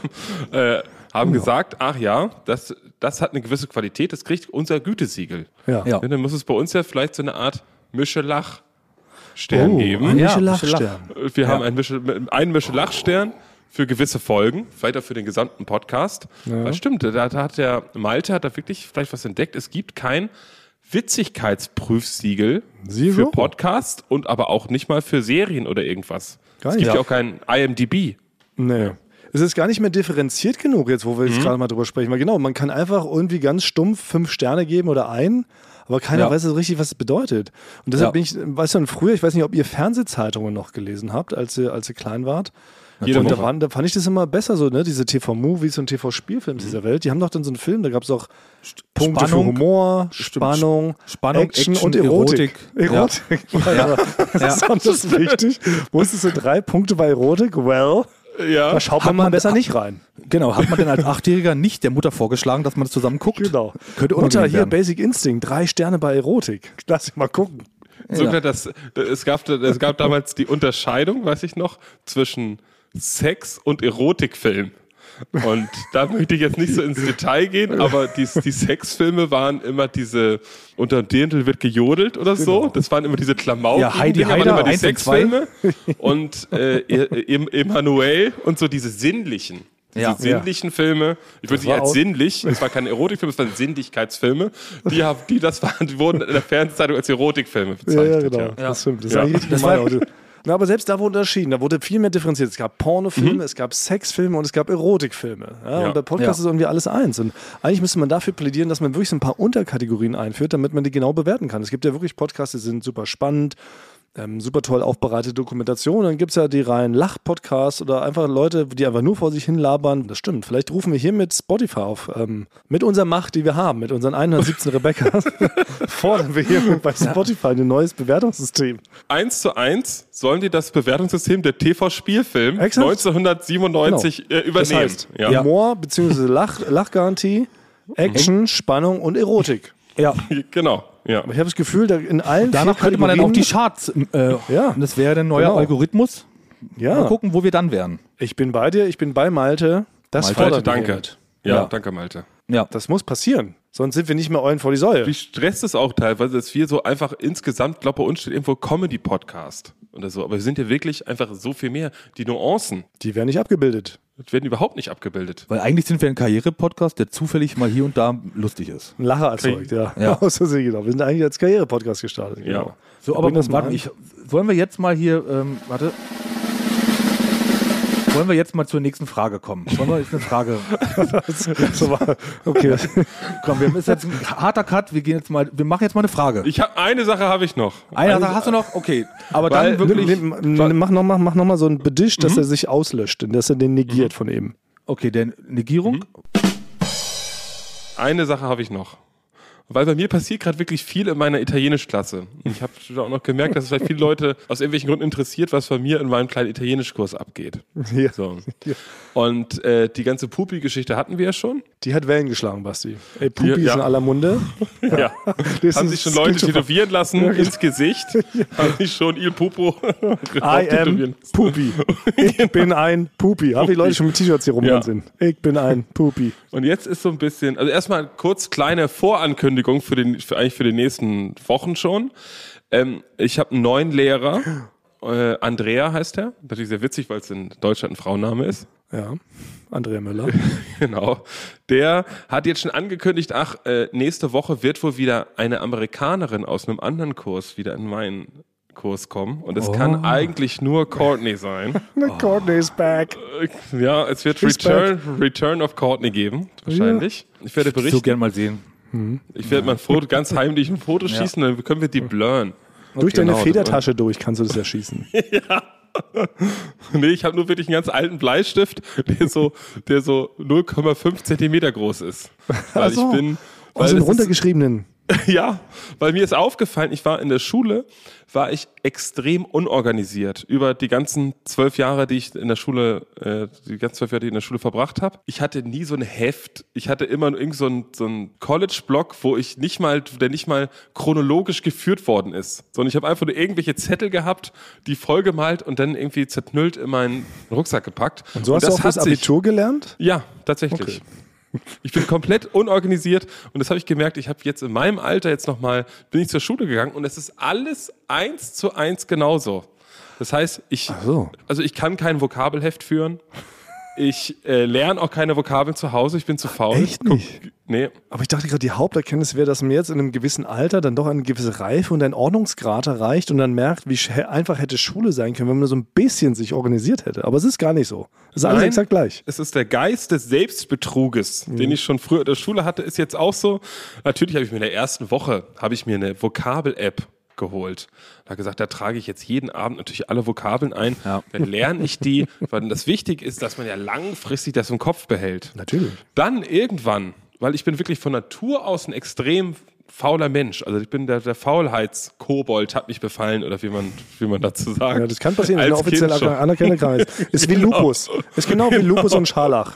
S3: äh, haben gesagt, ach ja, das, das hat eine gewisse Qualität, das kriegt unser Gütesiegel.
S2: Ja.
S1: Ja.
S3: Ja, dann muss es bei uns ja vielleicht so eine Art Michelach-Stern
S2: Oh,
S3: geben.
S2: ein
S1: Ja,
S2: Michelin-Stern.
S3: Wir haben einen, Michel, einen Michelach-Stern für gewisse Folgen, vielleicht auch für den gesamten Podcast. Das stimmt, da, da hat der Malte hat da wirklich vielleicht was entdeckt. Es gibt kein Witzigkeitsprüfsiegel
S2: Zero?
S3: für Podcast und aber auch nicht mal für Serien oder irgendwas.
S2: Gar
S3: es gibt ja
S2: Ja.
S3: auch kein IMDb.
S2: Nee. Es ist gar nicht mehr differenziert genug, jetzt wo wir
S1: Mhm.
S2: jetzt gerade mal drüber sprechen. Weil genau, man kann einfach irgendwie ganz stumpf fünf Sterne geben oder ein, aber keiner
S1: Ja.
S2: weiß so richtig, was es bedeutet. Und deshalb
S1: Ja.
S2: bin ich, weißt du, früher, ich weiß nicht, ob ihr Fernsehzeitungen noch gelesen habt, als ihr, als ihr klein wart.
S3: Jede
S2: und da, waren, da fand ich das immer besser, so, ne? Diese TV-Movies und TV-Spielfilms
S1: Mhm.
S2: dieser Welt. Die haben doch dann so einen Film, da gab es auch Punkte
S1: Spannung.
S2: für Humor. Spannung,
S1: Spannung,
S2: Action,
S1: Action,
S2: und Erotik.
S1: Erotik.
S2: Erotik. Ja. Das ist wichtig. Wusstest du drei Punkte bei Erotik? Well,
S3: Ja.
S2: da schaut
S1: Hat
S2: man mal
S1: man-
S2: besser nicht rein.
S1: Genau, hat man denn als Achtjähriger nicht der Mutter vorgeschlagen, dass man das zusammen guckt?
S2: Genau.
S1: Könnte
S2: Mutter, hier
S1: werden.
S2: Basic Instinct, drei Sterne bei Erotik. Lass dich mal gucken.
S3: So,
S1: Ja.
S3: das, es, gab, es gab damals die Unterscheidung, weiß ich noch, zwischen Sex und Erotikfilm. Und da möchte ich jetzt nicht so ins Detail gehen, aber die, die Sexfilme waren immer diese, unter dem Dirndl wird gejodelt oder so. Das waren immer diese Klamauk.
S1: Ja, Heidi
S3: Dinger, waren
S1: Heider,
S3: immer die
S1: eins und.
S3: Sexfilme. Und äh, Em- Emanuel und so diese sinnlichen. Diese
S1: Ja.
S3: sinnlichen Filme, ich würde sie als sinnlich, es war kein Erotikfilm, es waren Sinnlichkeitsfilme, die, haben, die das waren, die wurden in der Fernsehzeitung als Erotikfilme
S2: Ja,
S3: bezeichnet.
S2: ja, genau.
S3: ja.
S2: Das stimmt. Das
S3: Ja.
S2: ist eigentlich richtig
S1: Das war-
S2: Na, aber selbst da wurde unterschieden. Da wurde viel mehr differenziert. Es gab Pornofilme,
S3: Mhm.
S2: es gab Sexfilme und es gab Erotikfilme. Ja,
S3: Ja.
S2: Und bei Podcasts ist irgendwie alles eins. Und eigentlich müsste man dafür plädieren, dass man wirklich so ein paar Unterkategorien einführt, damit man die genau bewerten kann. Es gibt ja wirklich Podcasts, die sind super spannend, ähm, super toll aufbereitete Dokumentation. Dann gibt es ja die reinen Lach-Podcasts oder einfach Leute, die einfach nur vor sich hin labern. Das stimmt. Vielleicht rufen wir hier mit Spotify auf. Ähm, mit unserer Macht, die wir haben, mit unseren 117 Rebecca, fordern wir hier bei Spotify ein neues Bewertungssystem.
S3: Eins zu eins sollen die das Bewertungssystem der TV-Spielfilm
S2: Exakt.
S3: 1997 äh, übernehmen.
S2: Das heißt,
S3: ja.
S2: Humor bzw. Lach, Lachgarantie, Action, Spannung und Erotik.
S1: Ja.
S3: Genau. Ja.
S2: Aber ich habe das Gefühl, da in allen
S1: Danach könnte man dann auch die Charts, äh,
S2: Ja.
S1: und das wäre der neue
S2: Genau.
S1: Algorithmus. Mal
S2: Ja,
S1: gucken, wo wir dann wären.
S2: ich bin bei dir, ich bin bei Malte. Das
S1: Malte,
S2: fordern
S3: Malte, danke. Ja,
S1: Ja.
S3: danke, Malte.
S1: Ja.
S2: Das muss passieren. Sonst sind wir nicht mehr Eulen vor die Säule.
S3: Wie stresst es auch teilweise, dass wir so einfach insgesamt, glaube bei uns steht irgendwo Comedy-Podcast oder so. Aber wir sind ja wirklich einfach so viel mehr. Die Nuancen
S2: Die werden nicht abgebildet.
S3: werden überhaupt nicht abgebildet.
S1: Weil eigentlich sind wir ein Karriere-Podcast, der zufällig mal hier und da lustig ist.
S2: Ein Lacher erzeugt, ja.
S1: Ja.
S2: Aus Versehen, genau. Wir sind eigentlich als Karriere-Podcast gestartet. Genau.
S3: Ja.
S1: So, aber
S2: das mal
S1: ich, sollen wir jetzt mal hier, ähm, warte. Wollen wir jetzt mal zur nächsten Frage kommen? Wollen wir jetzt eine Frage?
S2: So war, okay.
S1: Komm, wir ist jetzt ein harter Cut. Wir gehen jetzt mal, wir machen jetzt mal eine Frage.
S3: Ich habe eine Sache habe ich noch.
S1: Eine Sache hast du noch? Okay. Aber
S3: Weil-
S1: dann wirklich.
S2: Nimm- nimm- mach nochmal mach noch mal so einen Bedisch,
S1: Mhm.
S2: dass er sich auslöscht, dass er den negiert von eben.
S1: Okay, der Negierung.
S3: Eine Sache habe ich noch. Weil bei mir passiert gerade wirklich viel in meiner Italienischklasse. Und Ich habe auch noch gemerkt, dass es vielleicht viele Leute aus irgendwelchen Gründen interessiert, was bei mir in meinem kleinen Italienischkurs abgeht.
S2: Ja.
S3: So. Und äh, die ganze Pupi-Geschichte hatten wir ja schon.
S2: Die hat Wellen geschlagen, Basti. Ey, Pupi
S3: Ja,
S2: ist
S3: ja.
S2: in aller Munde.
S3: Ja.
S2: Das
S3: haben sich schon Leute tätowieren lassen ins Gesicht. Haben sich schon Il Pupo
S2: I am. Pupi. Ich bin ein Pupi. Habe ich Leute schon mit T-Shirts hier rumrennen
S3: Ja.
S2: sind. Ich bin ein Pupi.
S3: Und jetzt ist so ein bisschen, also erstmal kurz kleine Vorankündigung für den, für eigentlich für die nächsten Wochen schon. Ähm, ich habe einen neuen Lehrer, äh, Andrea heißt er. Natürlich sehr witzig, weil es in Deutschland ein Frauenname ist.
S2: Ja. Andrea Müller.
S3: Genau. Der hat jetzt schon angekündigt, ach, äh, nächste Woche wird wohl wieder eine Amerikanerin aus einem anderen Kurs wieder in meinen Kurs kommen. Und es kann eigentlich nur Courtney sein.
S2: Courtney is back.
S3: Ja, es wird Return, Return of Courtney geben, wahrscheinlich. Ich werde
S1: So
S3: berichten.
S1: gern mal sehen.
S3: Ich werde mal ein Foto, ganz heimlich ein Foto schießen, dann können wir die blurren.
S2: Durch deine
S3: Genau.
S2: Federtasche durch kannst du das erschießen.
S3: Nee, ich habe nur wirklich einen ganz alten Bleistift, der so, der so 0,5 Zentimeter groß ist. Weil
S2: so.
S3: ich bin. Weil es ist,
S2: runtergeschriebenen.
S3: ja, weil mir ist aufgefallen, ich war in der Schule, war ich extrem unorganisiert über die ganzen zwölf Jahre, die ich in der Schule, äh, die ganzen zwölf Jahre, die ich in der Schule verbracht habe. Ich hatte nie so ein Heft. Ich hatte immer nur irgend so ein, so ein College-Block, wo ich nicht mal, der nicht mal chronologisch geführt worden ist, sondern ich habe einfach nur irgendwelche Zettel gehabt, die vollgemalt und dann irgendwie zerknüllt in meinen Rucksack gepackt.
S2: Und so hast du auch das Abitur gelernt?
S3: ja, tatsächlich. Ich bin komplett unorganisiert und das habe ich gemerkt. Ich habe jetzt in meinem Alter jetzt nochmal, bin ich zur Schule gegangen und es ist alles eins zu eins genauso. Das heißt, ich,
S2: so.
S3: also ich kann kein Vokabelheft führen. Ich äh, lerne auch keine Vokabeln zu Hause. Ich bin zu faul.
S2: Echt nicht?
S3: Nee.
S2: Aber ich dachte gerade, die Haupterkenntnis wäre, dass man jetzt in einem gewissen Alter dann doch eine gewisse Reife und ein Ordnungsgrad erreicht und dann merkt, wie einfach hätte Schule sein können, wenn man nur so ein bisschen sich organisiert hätte. Aber es ist gar nicht so. Es ist alles
S3: Nein.
S2: exakt gleich.
S3: Es ist der Geist des Selbstbetruges, den ich schon früher in der Schule hatte, ist jetzt auch so. Natürlich habe ich mir in der ersten Woche habe ich mir eine Vokabel-App geholt. Da habe gesagt, da trage ich jetzt jeden Abend natürlich alle Vokabeln ein.
S1: Ja.
S3: Dann lerne ich die, weil das wichtig ist, dass man ja langfristig das im Kopf behält.
S2: Natürlich.
S3: Dann irgendwann, weil ich bin wirklich von Natur aus ein extrem fauler Mensch. Also ich bin der, der Faulheitskobold hat mich befallen oder wie man, wie man dazu sagt.
S2: Ja, das kann passieren, das ist eine
S3: Als
S2: offiziell anerkannte Krankheit. Ist wie Lupus. Ist genau wie Lupus und Scharlach.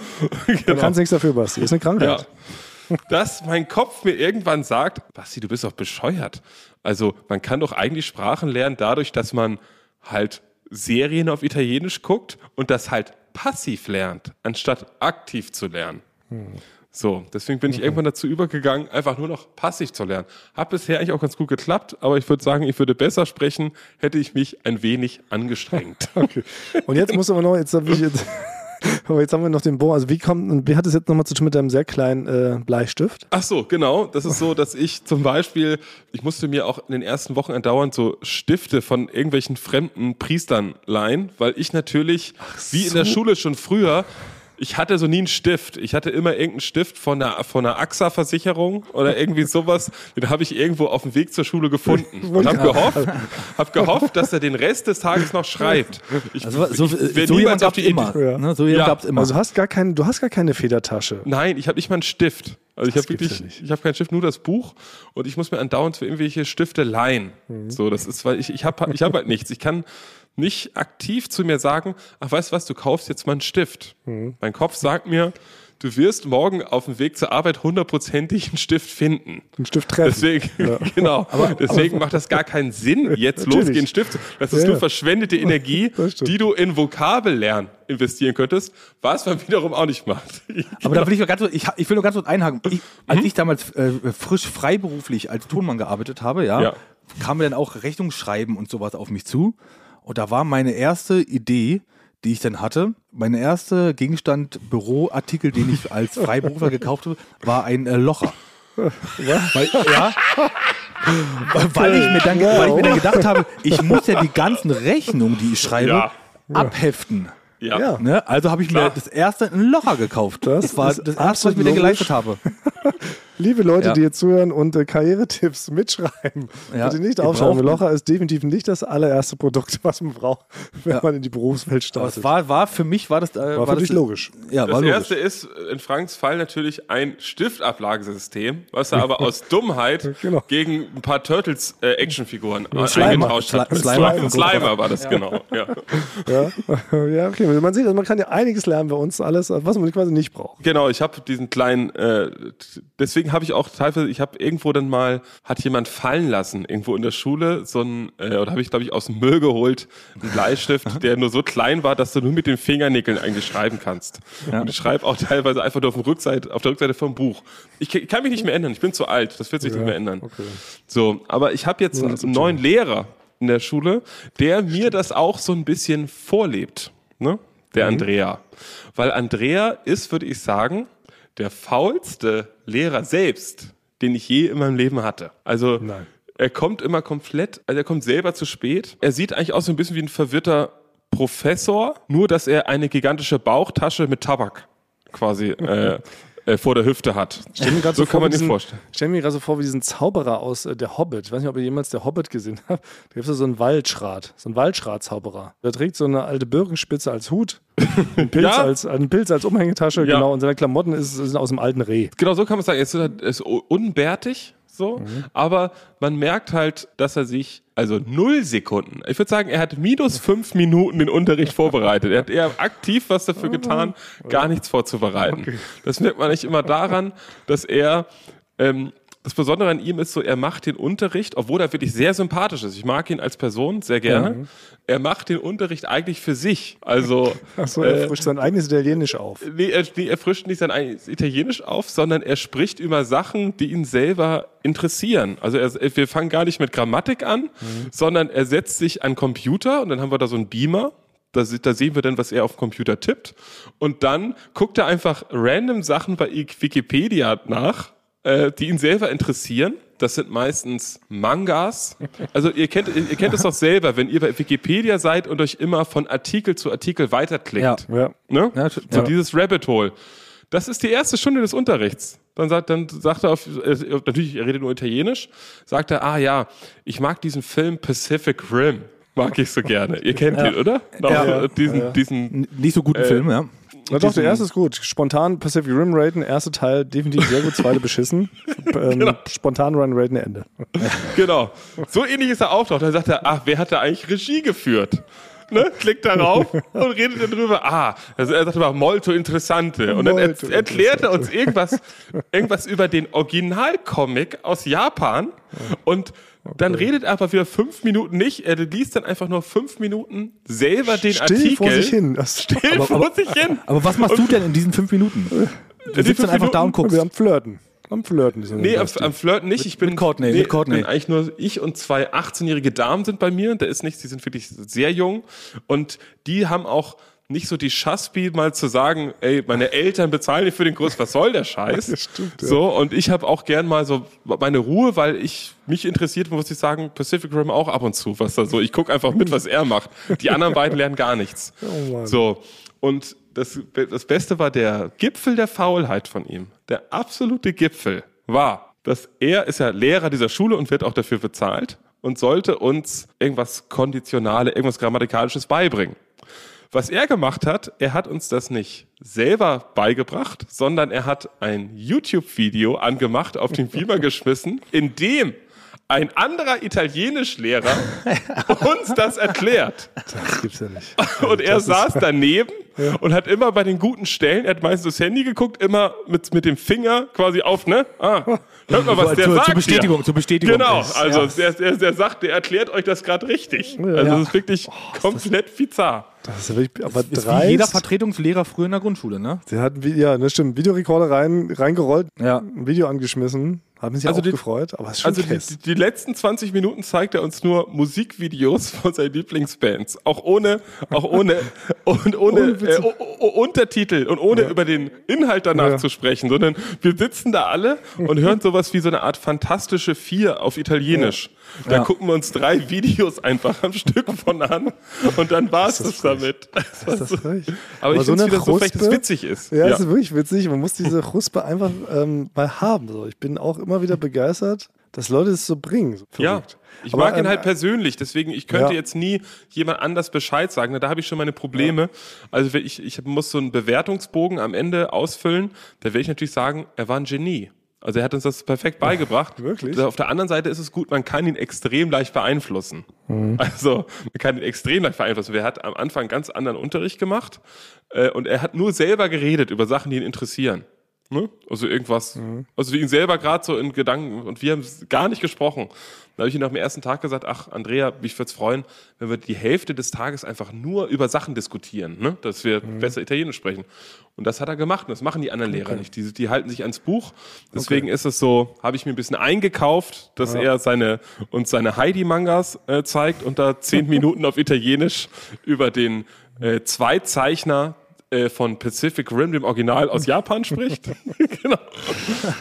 S2: Da kannst nichts dafür, Basti. Ist eine Krankheit.
S3: Ja. Dass mein Kopf mir irgendwann sagt, Basti, du bist doch bescheuert. Also man kann doch eigentlich Sprachen lernen dadurch, dass man halt Serien auf Italienisch guckt und das halt passiv lernt, anstatt aktiv zu lernen. So, deswegen bin ich irgendwann dazu übergegangen, einfach nur noch passiv zu lernen. Hat bisher eigentlich auch ganz gut geklappt, aber ich würde sagen, ich würde besser sprechen, hätte ich mich ein wenig angestrengt.
S2: Okay. Und jetzt muss aber noch, jetzt habe ich jetzt, aber jetzt haben wir noch den Bohr. Also wie kommt, und wie hat es jetzt nochmal zu tun mit deinem sehr kleinen äh, Bleistift?
S3: Ach so, genau. Das ist so, dass ich zum Beispiel, ich musste mir auch in den ersten Wochen andauernd so Stifte von irgendwelchen fremden Priestern leihen, weil ich natürlich, wie in der Schule schon früher, ich hatte so nie einen Stift. Ich hatte immer irgendeinen Stift von einer, von einer AXA-Versicherung oder irgendwie sowas. Den habe ich irgendwo auf dem Weg zur Schule gefunden und habe gehofft, hab gehofft, dass er den Rest des Tages noch schreibt. Ich,
S1: Also, so
S3: ich
S1: so jemand gab es immer.
S2: Ja.
S1: Ne? So jemand
S3: Ja.
S1: gab's immer.
S2: Also du hast gar kein, du hast gar keine Federtasche.
S3: Nein, ich habe nicht mal einen Stift. Also ich habe wirklich,
S2: ja nicht.
S3: ich habe keinen Stift, nur das Buch und ich muss mir andauernd für irgendwelche Stifte leihen.
S2: Mhm.
S3: So, das ist, weil ich, ich habe ich hab halt nichts. Ich kann nicht aktiv zu mir sagen, ach weißt du was, du kaufst jetzt mal einen Stift.
S2: Mhm.
S3: Mein Kopf sagt mir, du wirst morgen auf dem Weg zur Arbeit hundertprozentig einen Stift finden.
S2: Einen Stift treffen.
S3: Deswegen, genau. Deswegen macht das gar keinen Sinn, jetzt losgehen, Stift. zu- Das ist
S2: Ja,
S3: nur
S2: ja.
S3: verschwendete Energie, die du in Vokabellernen investieren könntest, was man wiederum auch nicht macht.
S1: Aber da will ich, mal ganz, kurz- ich, ich will nur ganz kurz einhaken. Ich, als ich damals äh, frisch freiberuflich als Tonmann gearbeitet habe, ja,
S3: Ja.
S1: kam mir dann auch Rechnungsschreiben und sowas auf mich zu. Und da war meine erste Idee, die ich dann hatte, meine erste Gegenstand Büroartikel, den ich als Freiberufler gekauft habe, war ein äh, Locher. Weil, ja, weil, ich mir dann, weil ich mir dann gedacht habe, ich muss ja die ganzen Rechnungen, die ich schreibe,
S3: Ja.
S1: abheften.
S3: Ja.
S2: Ja.
S1: Ne? Also habe ich
S3: Klar.
S1: mir das erste ein Locher gekauft.
S2: Das
S1: Das, war das erste, was ich mir dann geleistet habe.
S2: Liebe Leute,
S1: Ja.
S2: die jetzt zuhören und äh, Karrieretipps mitschreiben,
S1: Ja,
S2: bitte nicht aufschreiben. Locher ist definitiv nicht das allererste Produkt, was man braucht, wenn
S1: Ja.
S2: man in die Berufswelt
S1: Aber
S2: startet.
S1: es war, war für mich war das äh,
S2: War für
S1: das,
S2: dich logisch.
S1: Ja,
S3: Das
S1: war logisch.
S3: erste ist äh, in Franks Fall natürlich ein Stiftablagesystem, was er aber aus Dummheit
S2: Genau.
S3: gegen ein paar Turtles äh, Actionfiguren äh, eingetauscht hat.
S1: Sli- Slimer
S3: Slimer, Slimer war das genau. Ja.
S2: Ja, ja okay. Man sieht, also man kann ja einiges lernen bei uns, alles, was man quasi nicht braucht.
S3: Genau, ich habe diesen kleinen, äh, t- deswegen habe ich auch teilweise, ich habe irgendwo dann mal, hat jemand fallen lassen, irgendwo in der Schule, so ein, äh, oder habe ich glaube ich aus dem Müll geholt, einen Bleistift, der nur so klein war, dass du nur mit den Fingernägeln eigentlich schreiben kannst. Und ich schreibe auch teilweise einfach nur auf, Rückseite, auf der Rückseite vom Buch. Ich k- kann mich nicht mehr ändern, ich bin zu alt, das wird sich nicht mehr ändern. So, aber ich habe jetzt einen, einen neuen Lehrer in der Schule, der mir das auch so ein bisschen vorlebt, ne? Der Andrea. Weil Andrea ist, würde ich sagen, der faulste Lehrer selbst, den ich je in meinem Leben hatte. Also
S2: Nein.
S3: er kommt immer komplett, also er kommt selber zu spät. Er sieht eigentlich aus so ein bisschen wie ein verwirrter Professor, nur dass er eine gigantische Bauchtasche mit Tabak quasi äh, äh, vor der Hüfte hat.
S2: Stell mir
S3: so kann man
S2: diesen-
S3: vorstellen.
S2: Stell mir gerade so vor, wie diesen Zauberer aus äh, Der Hobbit. Ich weiß nicht, ob ihr jemals Der Hobbit gesehen habt. Da gibt es so einen Waldschrat, so einen Waldschrat-Zauberer. Der trägt so eine alte Birkenspitze als Hut, einen Pilz,
S3: Ja.
S2: als, einen Pilz als Umhängetasche,
S3: Ja.
S2: genau, und seine Klamotten ist, sind aus dem alten Reh.
S3: Genau, so kann man sagen. Er ist, er ist unbärtig, so, aber man merkt halt, dass er sich, also null Sekunden, ich würde sagen, er hat minus fünf Minuten den Unterricht vorbereitet. Er hat eher aktiv was dafür getan, gar nichts vorzubereiten. Das merkt man nicht immer daran, dass er, ähm, das Besondere an ihm ist so, er macht den Unterricht, obwohl er wirklich sehr sympathisch ist. Ich mag ihn als Person sehr gerne. Er macht den Unterricht eigentlich für sich. Also,
S2: Achso, er frischt sein eigenes Italienisch auf.
S3: Nee, er, nee, er frischt nicht sein eigenes Italienisch auf, sondern er spricht über Sachen, die ihn selber interessieren. Also er, wir fangen gar nicht mit Grammatik an, sondern er setzt sich an Computer und dann haben wir da so einen Beamer. Da, da sehen wir dann, was er auf dem Computer tippt. Und dann guckt er einfach random Sachen bei Wikipedia nach, äh, die ihn selber interessieren. Das sind meistens Mangas. Also ihr kennt, ihr kennt es doch selber, wenn ihr bei Wikipedia seid und euch immer von Artikel zu Artikel weiterklickt.
S1: Ja.
S2: Ja.
S3: Ne?
S1: Ja,
S3: so
S1: ja.
S3: dieses Rabbit Hole. Das ist die erste Stunde des Unterrichts. Dann sagt, dann sagt er auf, äh, natürlich, er redet nur Italienisch, sagt er, ah ja, ich mag diesen Film Pacific Rim. Mag ich so gerne. Ihr kennt ihn, oder?
S1: Ja.
S3: äh, diesen, diesen,
S1: Nicht so guten Film, ja.
S2: Na doch, der erste ist gut. Spontan Pacific Rim Raten, erster Teil definitiv sehr gut, zweite beschissen. Ähm, Spontan Run Raten Ende.
S3: genau. So ähnlich ist er auch noch. Dann sagt er, ach, wer hat da eigentlich Regie geführt? Ne, klickt darauf und redet dann drüber. Ah, also er sagt immer molto interessante. Und dann er, erklärt er uns irgendwas, irgendwas über den Originalcomic aus Japan. Und dann redet er einfach wieder fünf Minuten nicht. Er liest dann einfach nur fünf Minuten selber den
S2: Still
S3: Artikel.
S2: vor sich hin. Das
S3: Still
S1: Aber-
S3: vor
S1: aber-
S3: sich hin.
S1: Aber was machst du denn in diesen fünf Minuten? Du sitzt dann einfach da und guckst.
S2: wir am Flirten. Am Flirten. sind wir
S3: Nee, am, am Flirten nicht. Ich bin,
S1: mit Courtney,
S3: nee,
S1: mit Courtney.
S3: bin eigentlich nur ich und zwei 18-jährige Damen sind bei mir. Da ist nichts, die sind wirklich sehr jung. Und die haben auch nicht so die Schaspi mal zu sagen, ey, meine Eltern bezahlen nicht für den Kurs, was soll der Scheiß?
S2: Das stimmt, ja.
S3: So, und ich habe auch gern mal so meine Ruhe, weil ich mich interessiert, muss ich sagen, Pacific Rim auch ab und zu, was da so. Ich gucke einfach mit, was er macht. Die anderen beiden lernen gar nichts.
S2: Oh Mann.
S3: So, und das, das Beste war der Gipfel der Faulheit von ihm. Der absolute Gipfel war, dass er ist ja Lehrer dieser Schule und wird auch dafür bezahlt und sollte uns irgendwas Konditionale, irgendwas Grammatikalisches beibringen. Was er gemacht hat, er hat uns das nicht selber beigebracht, sondern er hat ein YouTube-Video angemacht, auf den Beamer geschmissen, in dem ein anderer Italienischlehrer uns das erklärt.
S2: Das gibt's ja nicht.
S3: Und er saß daneben und hat immer bei den guten Stellen, er hat meistens das Handy geguckt, immer mit, mit dem Finger quasi auf, ne? Ah, hört mal, was der
S1: zur,
S3: sagt.
S1: zur Bestätigung,
S3: hier.
S1: zur Bestätigung.
S3: Genau,
S1: ist.
S3: also der, der, der sagt, der erklärt euch das gerade richtig. Also das ist wirklich komplett bizarr.
S2: Das ist ja wirklich, aber
S1: ist
S2: dreist.
S1: wie jeder Vertretungslehrer früher in der Grundschule, ne?
S2: Der hat, ja, das stimmt, Videorekorder rein, reingerollt,
S1: Ja.
S2: ein Video angeschmissen. Haben sich
S3: Also
S2: auch
S3: die-
S2: gefreut, aber es ist schon
S3: Also die, die, letzten 20 Minuten zeigt er uns nur Musikvideos von seinen Lieblingsbands. Auch ohne, auch ohne, und ohne,
S2: Ohne
S3: äh, Untertitel und ohne über den Inhalt danach
S2: Ja.
S3: zu sprechen, sondern wir sitzen da alle und hören sowas wie so eine Art fantastische Vier auf Italienisch. Da
S1: Ja.
S3: gucken wir uns drei Videos einfach am Stück von an und dann war es das damit. Das
S2: das frech.
S3: Aber ich
S2: Aber so
S3: finde es so es
S2: Kruspe-
S3: witzig ist.
S2: Ja, das ist wirklich witzig. Man muss diese Chuspe einfach ähm, mal haben. So. Ich bin auch immer wieder begeistert, dass Leute es so bringen. So
S3: Ja,
S2: verrückt.
S3: ich
S2: Aber,
S3: mag ihn
S2: ähm,
S3: halt persönlich, deswegen, ich könnte
S2: ja.
S3: jetzt nie jemand anders Bescheid sagen. Da habe ich schon meine Probleme. Also wenn ich, ich muss so einen Bewertungsbogen am Ende ausfüllen, da werde ich natürlich sagen, er war ein Genie. Also er hat uns das perfekt beigebracht.
S2: wirklich?
S3: Auf der anderen Seite ist es gut, man kann ihn extrem leicht beeinflussen.
S2: Mhm.
S3: Also man kann ihn extrem leicht beeinflussen. Er hat am Anfang ganz anderen Unterricht gemacht äh, und er hat nur selber geredet über Sachen, die ihn interessieren. Ne? Also irgendwas,
S2: Mhm.
S3: also ihn selber gerade so in Gedanken und wir haben gar nicht gesprochen. Da habe ich ihm nach dem ersten Tag gesagt, ach Andrea, mich würde es freuen, wenn wir die Hälfte des Tages einfach nur über Sachen diskutieren, ne? dass wir
S2: Mhm.
S3: besser Italienisch sprechen. Und das hat er gemacht und das machen die anderen Lehrer nicht. Die, die halten sich ans Buch. Deswegen ist es so, habe ich mir ein bisschen eingekauft, dass er seine uns seine Heidi-Mangas äh, zeigt und da zehn Minuten auf Italienisch über den äh, Zweizeichner äh, von Pacific Rim, dem Original aus Japan spricht. genau.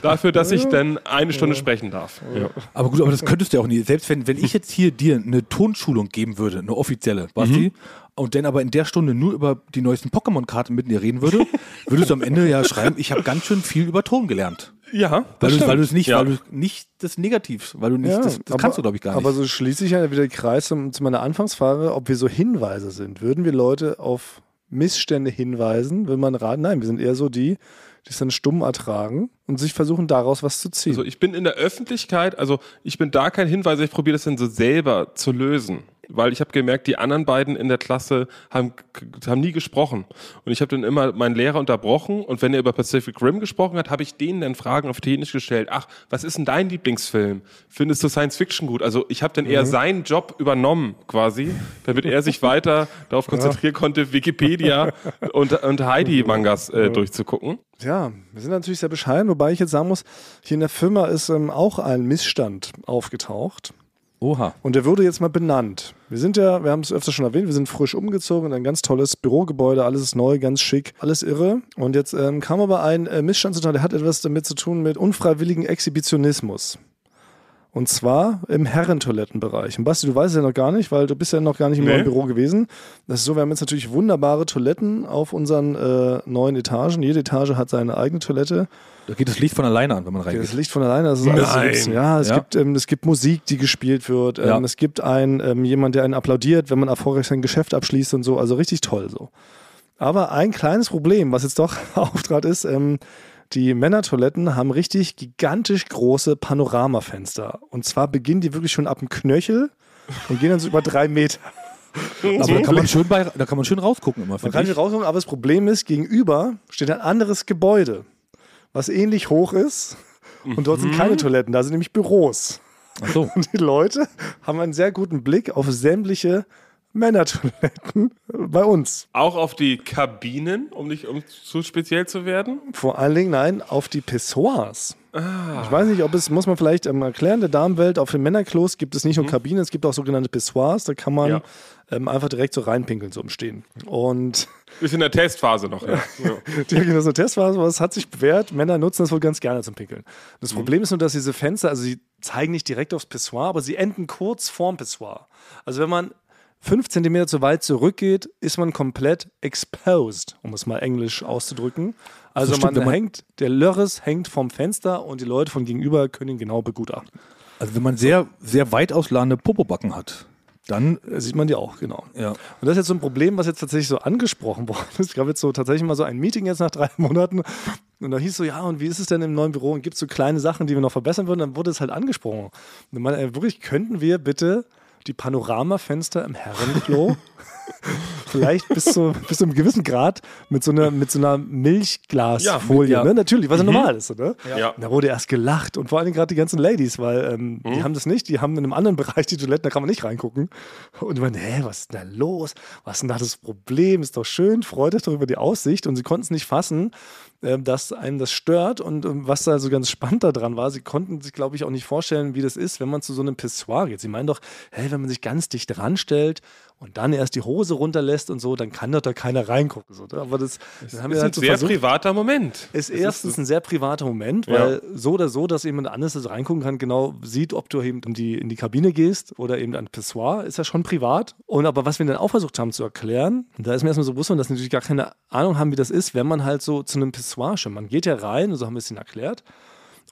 S3: Dafür, dass ich dann eine Stunde sprechen darf. Ja.
S1: Aber gut, aber das könntest du ja auch nie. Selbst wenn, wenn ich jetzt hier dir eine Tonschulung geben würde, eine offizielle, Basti, und dann aber in der Stunde nur über die neuesten Pokémon-Karten mit dir reden würde, würdest du am Ende ja schreiben, ich habe ganz schön viel über Ton gelernt.
S3: Ja,
S1: Weil
S3: das
S1: du,
S3: stimmt.
S1: weil du es nicht,
S3: ja.
S1: weil du nicht das Negativ, weil du nicht,
S2: Ja,
S1: das, das
S2: aber-
S1: kannst du, glaube ich, gar nicht.
S2: Aber so schließe ich ja wieder den Kreis zum, zu meiner Anfangsfrage, ob wir so Hinweise sind. Würden wir Leute auf Missstände hinweisen, wenn man raten? Nein, wir sind eher so die, die es dann stumm ertragen und sich versuchen, daraus was zu ziehen.
S3: Also ich bin in der Öffentlichkeit, also ich bin da kein Hinweis, ich probiere das dann so selber zu lösen. Weil ich habe gemerkt, die anderen beiden in der Klasse haben, haben nie gesprochen. Und ich habe dann immer meinen Lehrer unterbrochen und wenn er über Pacific Rim gesprochen hat, habe ich denen dann Fragen auf Italienisch gestellt. Ach, was ist denn dein Lieblingsfilm? Findest du Science Fiction gut? Also ich habe dann eher seinen Job übernommen quasi, damit er sich weiter darauf konzentrieren konnte, Wikipedia und, und Heidi-Mangas äh, durchzugucken.
S2: Ja, wir sind natürlich sehr bescheiden, wobei ich jetzt sagen muss, hier in der Firma ist ähm, auch ein Missstand aufgetaucht.
S1: Oha.
S2: Und der wurde jetzt mal benannt. Wir sind ja, wir haben es öfter schon erwähnt, wir sind frisch umgezogen in ein ganz tolles Bürogebäude, alles ist neu, ganz schick, alles irre. Und jetzt ähm, kam aber ein äh, Missstand zutage, der hat etwas damit zu tun mit unfreiwilligen Exhibitionismus. Und zwar im Herrentoilettenbereich. Und Basti, du weißt es ja noch gar nicht, weil du bist ja noch gar nicht im
S3: Nee.
S2: neuen Büro gewesen. Das ist so, wir haben jetzt natürlich wunderbare Toiletten auf unseren äh, neuen Etagen. Jede Etage hat seine eigene Toilette.
S1: Da geht das Licht von alleine an, wenn man reingeht.
S2: das Licht von alleine, das ist alles so
S3: Nein.
S2: witzig. Ja, es,
S1: Ja.
S2: Gibt, ähm, es gibt Musik, die gespielt wird. Ähm,
S1: Ja.
S2: Es gibt ein, ähm, jemand, der einen applaudiert, wenn man erfolgreich sein Geschäft abschließt und so. Also richtig toll so. Aber ein kleines Problem, was jetzt doch auftrat, ist, ähm, die Männertoiletten haben richtig gigantisch große Panoramafenster. Und zwar beginnen die wirklich schon ab dem Knöchel und gehen dann so über drei Meter.
S1: Aber da kann man schön, bei, da kann man schön rausgucken immer.
S2: Man kann nicht rauskommen, aber das Problem ist, gegenüber steht ein anderes Gebäude, was ähnlich hoch ist. Und dort sind keine Toiletten, da sind nämlich Büros.
S1: Ach so.
S2: Und die Leute haben einen sehr guten Blick auf sämtliche Männertoiletten bei uns.
S3: Auch auf die Kabinen, um nicht um zu speziell zu werden.
S2: Vor allen Dingen, nein, auf die Pissoirs. Ich weiß nicht, ob es, muss man vielleicht ähm, erklären, der Damenwelt, auf den Männerklos gibt es nicht nur Kabinen, es gibt auch sogenannte Pissoirs, da kann man
S3: Ja.
S2: ähm, einfach direkt so reinpinkeln, so im Stehen. Und
S3: Ist in der Testphase noch. Ja. Ja.
S2: die das eine Testphase, aber es hat sich bewährt, Männer nutzen das wohl ganz gerne zum Pinkeln. Das
S3: Mhm.
S2: Problem ist nur, dass diese Fenster, also sie zeigen nicht direkt aufs Pissoir, aber sie enden kurz vorm Pissoir. Also wenn man fünf Zentimeter zu weit zurückgeht, ist man komplett exposed, um es mal englisch auszudrücken. Also
S1: stimmt,
S2: man,
S1: man-
S2: hängt, der Lörres hängt vom Fenster und die Leute von gegenüber können ihn genau begutachten.
S1: Also wenn man sehr, sehr weit ausladende Popobacken hat, dann,
S2: Äh, Sieht man die auch, genau.
S1: ja.
S2: Und das ist jetzt so ein Problem, was jetzt tatsächlich so angesprochen worden ist. Es gab jetzt so tatsächlich mal so ein Meeting jetzt nach drei Monaten. Und da hieß so, ja, und wie ist es denn im neuen Büro? Und gibt es so kleine Sachen, die wir noch verbessern würden? Dann wurde es halt angesprochen. Und man, äh, wirklich, könnten wir bitte die Panoramafenster im Herrenklo vielleicht bis zu, bis zu einem gewissen Grad mit so einer, mit so einer Milchglasfolie,
S1: Ja, mit- ja.
S2: ne? Natürlich, was ja normal ist, ne?
S3: Ja.
S2: Da wurde erst gelacht und vor allem gerade die ganzen Ladies, weil ähm,
S3: Mhm.
S2: die haben das nicht, die haben in einem anderen Bereich die Toiletten, da kann man nicht reingucken. Und die meinen, hä, was ist denn da los? Was ist denn da das Problem? Ist doch schön, freut euch doch über die Aussicht. Und sie konnten es nicht fassen, dass einem das stört. Und ähm, was da so ganz spannend daran war, sie konnten sich, glaube ich, auch nicht vorstellen, wie das ist, wenn man zu so einem Pissoir geht. Sie meinen doch, hey, wenn man sich ganz dicht ranstellt und dann erst die Hose runterlässt und so, dann kann doch da keiner reingucken. So, ne? Aber das, das
S3: ist
S2: wir
S3: ein
S2: halt so
S3: sehr
S2: versucht.
S3: privater Moment.
S2: Ist
S3: Das
S2: erstens ein sehr privater Moment,
S3: Ja.
S2: weil so oder so, dass jemand anderes das reingucken kann, genau sieht, ob du eben in die, in die Kabine gehst oder eben an Pissoir, ist ja schon privat. Und aber was wir dann auch versucht haben zu erklären, da ist mir erstmal so bewusst, dass sie natürlich gar keine Ahnung haben, wie das ist, wenn man halt so zu einem Pissoir schimmert. Man geht ja rein, so haben wir es ihnen erklärt,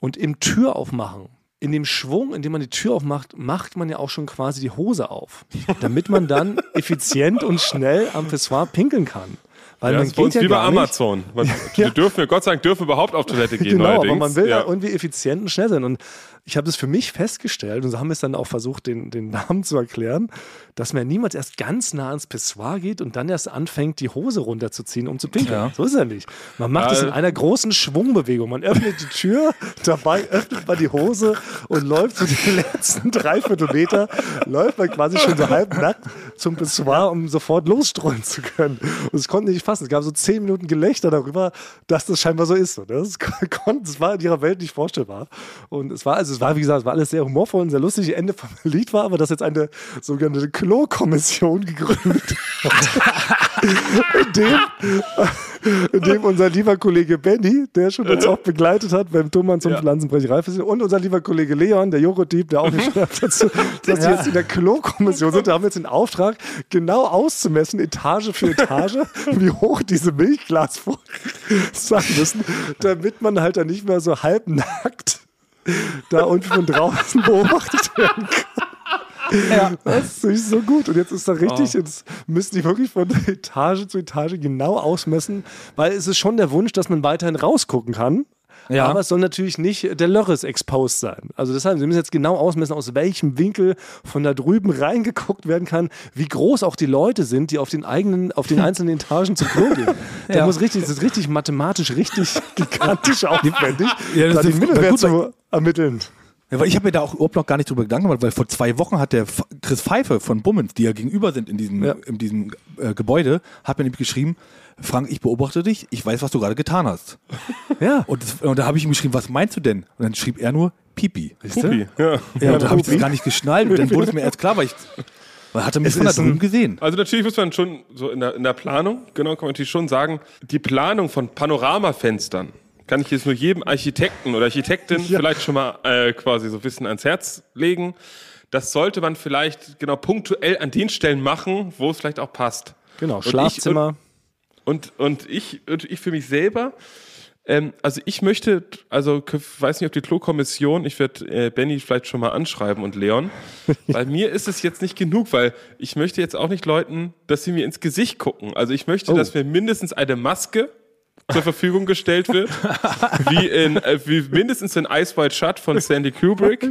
S2: und im Tür aufmachen. In dem Schwung, in dem man die Tür aufmacht, macht man ja auch schon quasi die Hose auf, damit man dann effizient und schnell am Pissoir pinkeln kann. Weil
S3: Ja,
S2: man
S3: das ist
S2: geht ja
S3: wie bei Amazon. Man, Wir dürfen, ja Gott sei Dank, dürfen überhaupt auf Toilette gehen.
S2: Genau,
S3: neuerdings.
S2: aber man will
S3: ja.
S2: da irgendwie effizient und schnell sein. Und ich habe das für mich festgestellt und so haben wir es dann auch versucht, den, den Namen zu erklären, dass man niemals erst ganz nah ans Pissoir geht und dann erst anfängt, die Hose runterzuziehen, um zu pinkeln.
S1: Ja.
S2: So ist er nicht. Man macht es in einer großen Schwungbewegung. Man öffnet die Tür, dabei öffnet man die Hose und läuft so die letzten dreiviertel Meter, läuft man quasi schon so halb nackt zum Pissoir, um sofort losstrollen zu können. Und es konnte nicht fassen. Es gab so zehn Minuten Gelächter darüber, dass das scheinbar so ist. Das, konnte, das war in ihrer Welt nicht vorstellbar. Und es war, also es war, wie gesagt, es war alles sehr humorvoll und sehr lustig. Ende vom Lied war aber, dass jetzt eine sogenannte Klo-Kommission gegründet in dem, in dem unser lieber Kollege Benny, der schon uns auch begleitet hat beim Thomann zum
S3: Ja.
S2: Pflanzenbrechereifestival und unser lieber Kollege Leon, der Joghurt-Dieb, der auch nicht schreibt dazu, dass die jetzt in der Klo-Kommission sind. Da haben wir jetzt den Auftrag, genau auszumessen, Etage für Etage, wie hoch diese Milchglasfolie sein müssen, damit man halt dann nicht mehr so halbnackt da unten von draußen beobachtet werden kann. Das ist so gut. Und jetzt ist da richtig, jetzt müssen die wirklich von Etage zu Etage genau ausmessen, weil es ist schon der Wunsch, dass man weiterhin rausgucken kann.
S1: Ja.
S2: Aber es soll natürlich nicht der Lörres exposed sein. Also deshalb, Sie müssen jetzt genau ausmessen, aus welchem Winkel von da drüben reingeguckt werden kann, wie groß auch die Leute sind, die auf den eigenen, auf den einzelnen Etagen zum Klo gehen. Da
S1: Ja.
S2: muss richtig, das ist richtig mathematisch, richtig gigantisch aufwendig,
S1: Ja, das
S2: da die
S1: ist- gut,
S2: zu ermitteln.
S1: Ja, weil ich habe mir da auch überhaupt noch gar nicht drüber Gedanken gemacht, weil vor zwei Wochen hat der F Chris Pfeiffer von Bummens, die ja gegenüber sind in diesem,
S2: Ja.
S1: in diesem äh, Gebäude, hat mir nämlich geschrieben, Frank, ich beobachte dich, ich weiß, was du gerade getan hast.
S2: Ja.
S1: Und, das, und da habe ich ihm geschrieben, was meinst du denn? Und dann schrieb er nur Pipi.
S3: Pupi. Ja.
S1: Ja, und da habe ich das gar nicht geschnallt. Und dann wurde es mir erst klar, weil ich, weil hat er mich
S2: Es
S1: von da drüben gesehen.
S3: Also natürlich muss man schon so in der, in der Planung, genau, kann man natürlich schon sagen, die Planung von Panoramafenstern kann ich jetzt nur jedem Architekten oder Architektin vielleicht schon mal äh, quasi so ein bisschen ans Herz legen. Das sollte man vielleicht genau punktuell an den Stellen machen, wo es vielleicht auch passt.
S2: Genau,
S3: Und ich-
S2: Schlafzimmer.
S3: Und, und ich, und ich für mich selber, ähm, also ich möchte, also weiß nicht, ob die Klo-Kommission, ich werde äh, Benny vielleicht schon mal anschreiben und Leon, weil mir ist es jetzt nicht genug, weil ich möchte jetzt auch nicht Leuten, dass sie mir ins Gesicht gucken. Also ich möchte, dass mir mindestens eine Maske zur Verfügung gestellt wird, wie in äh, wie mindestens in Ice White Shut von Sandy Kubrick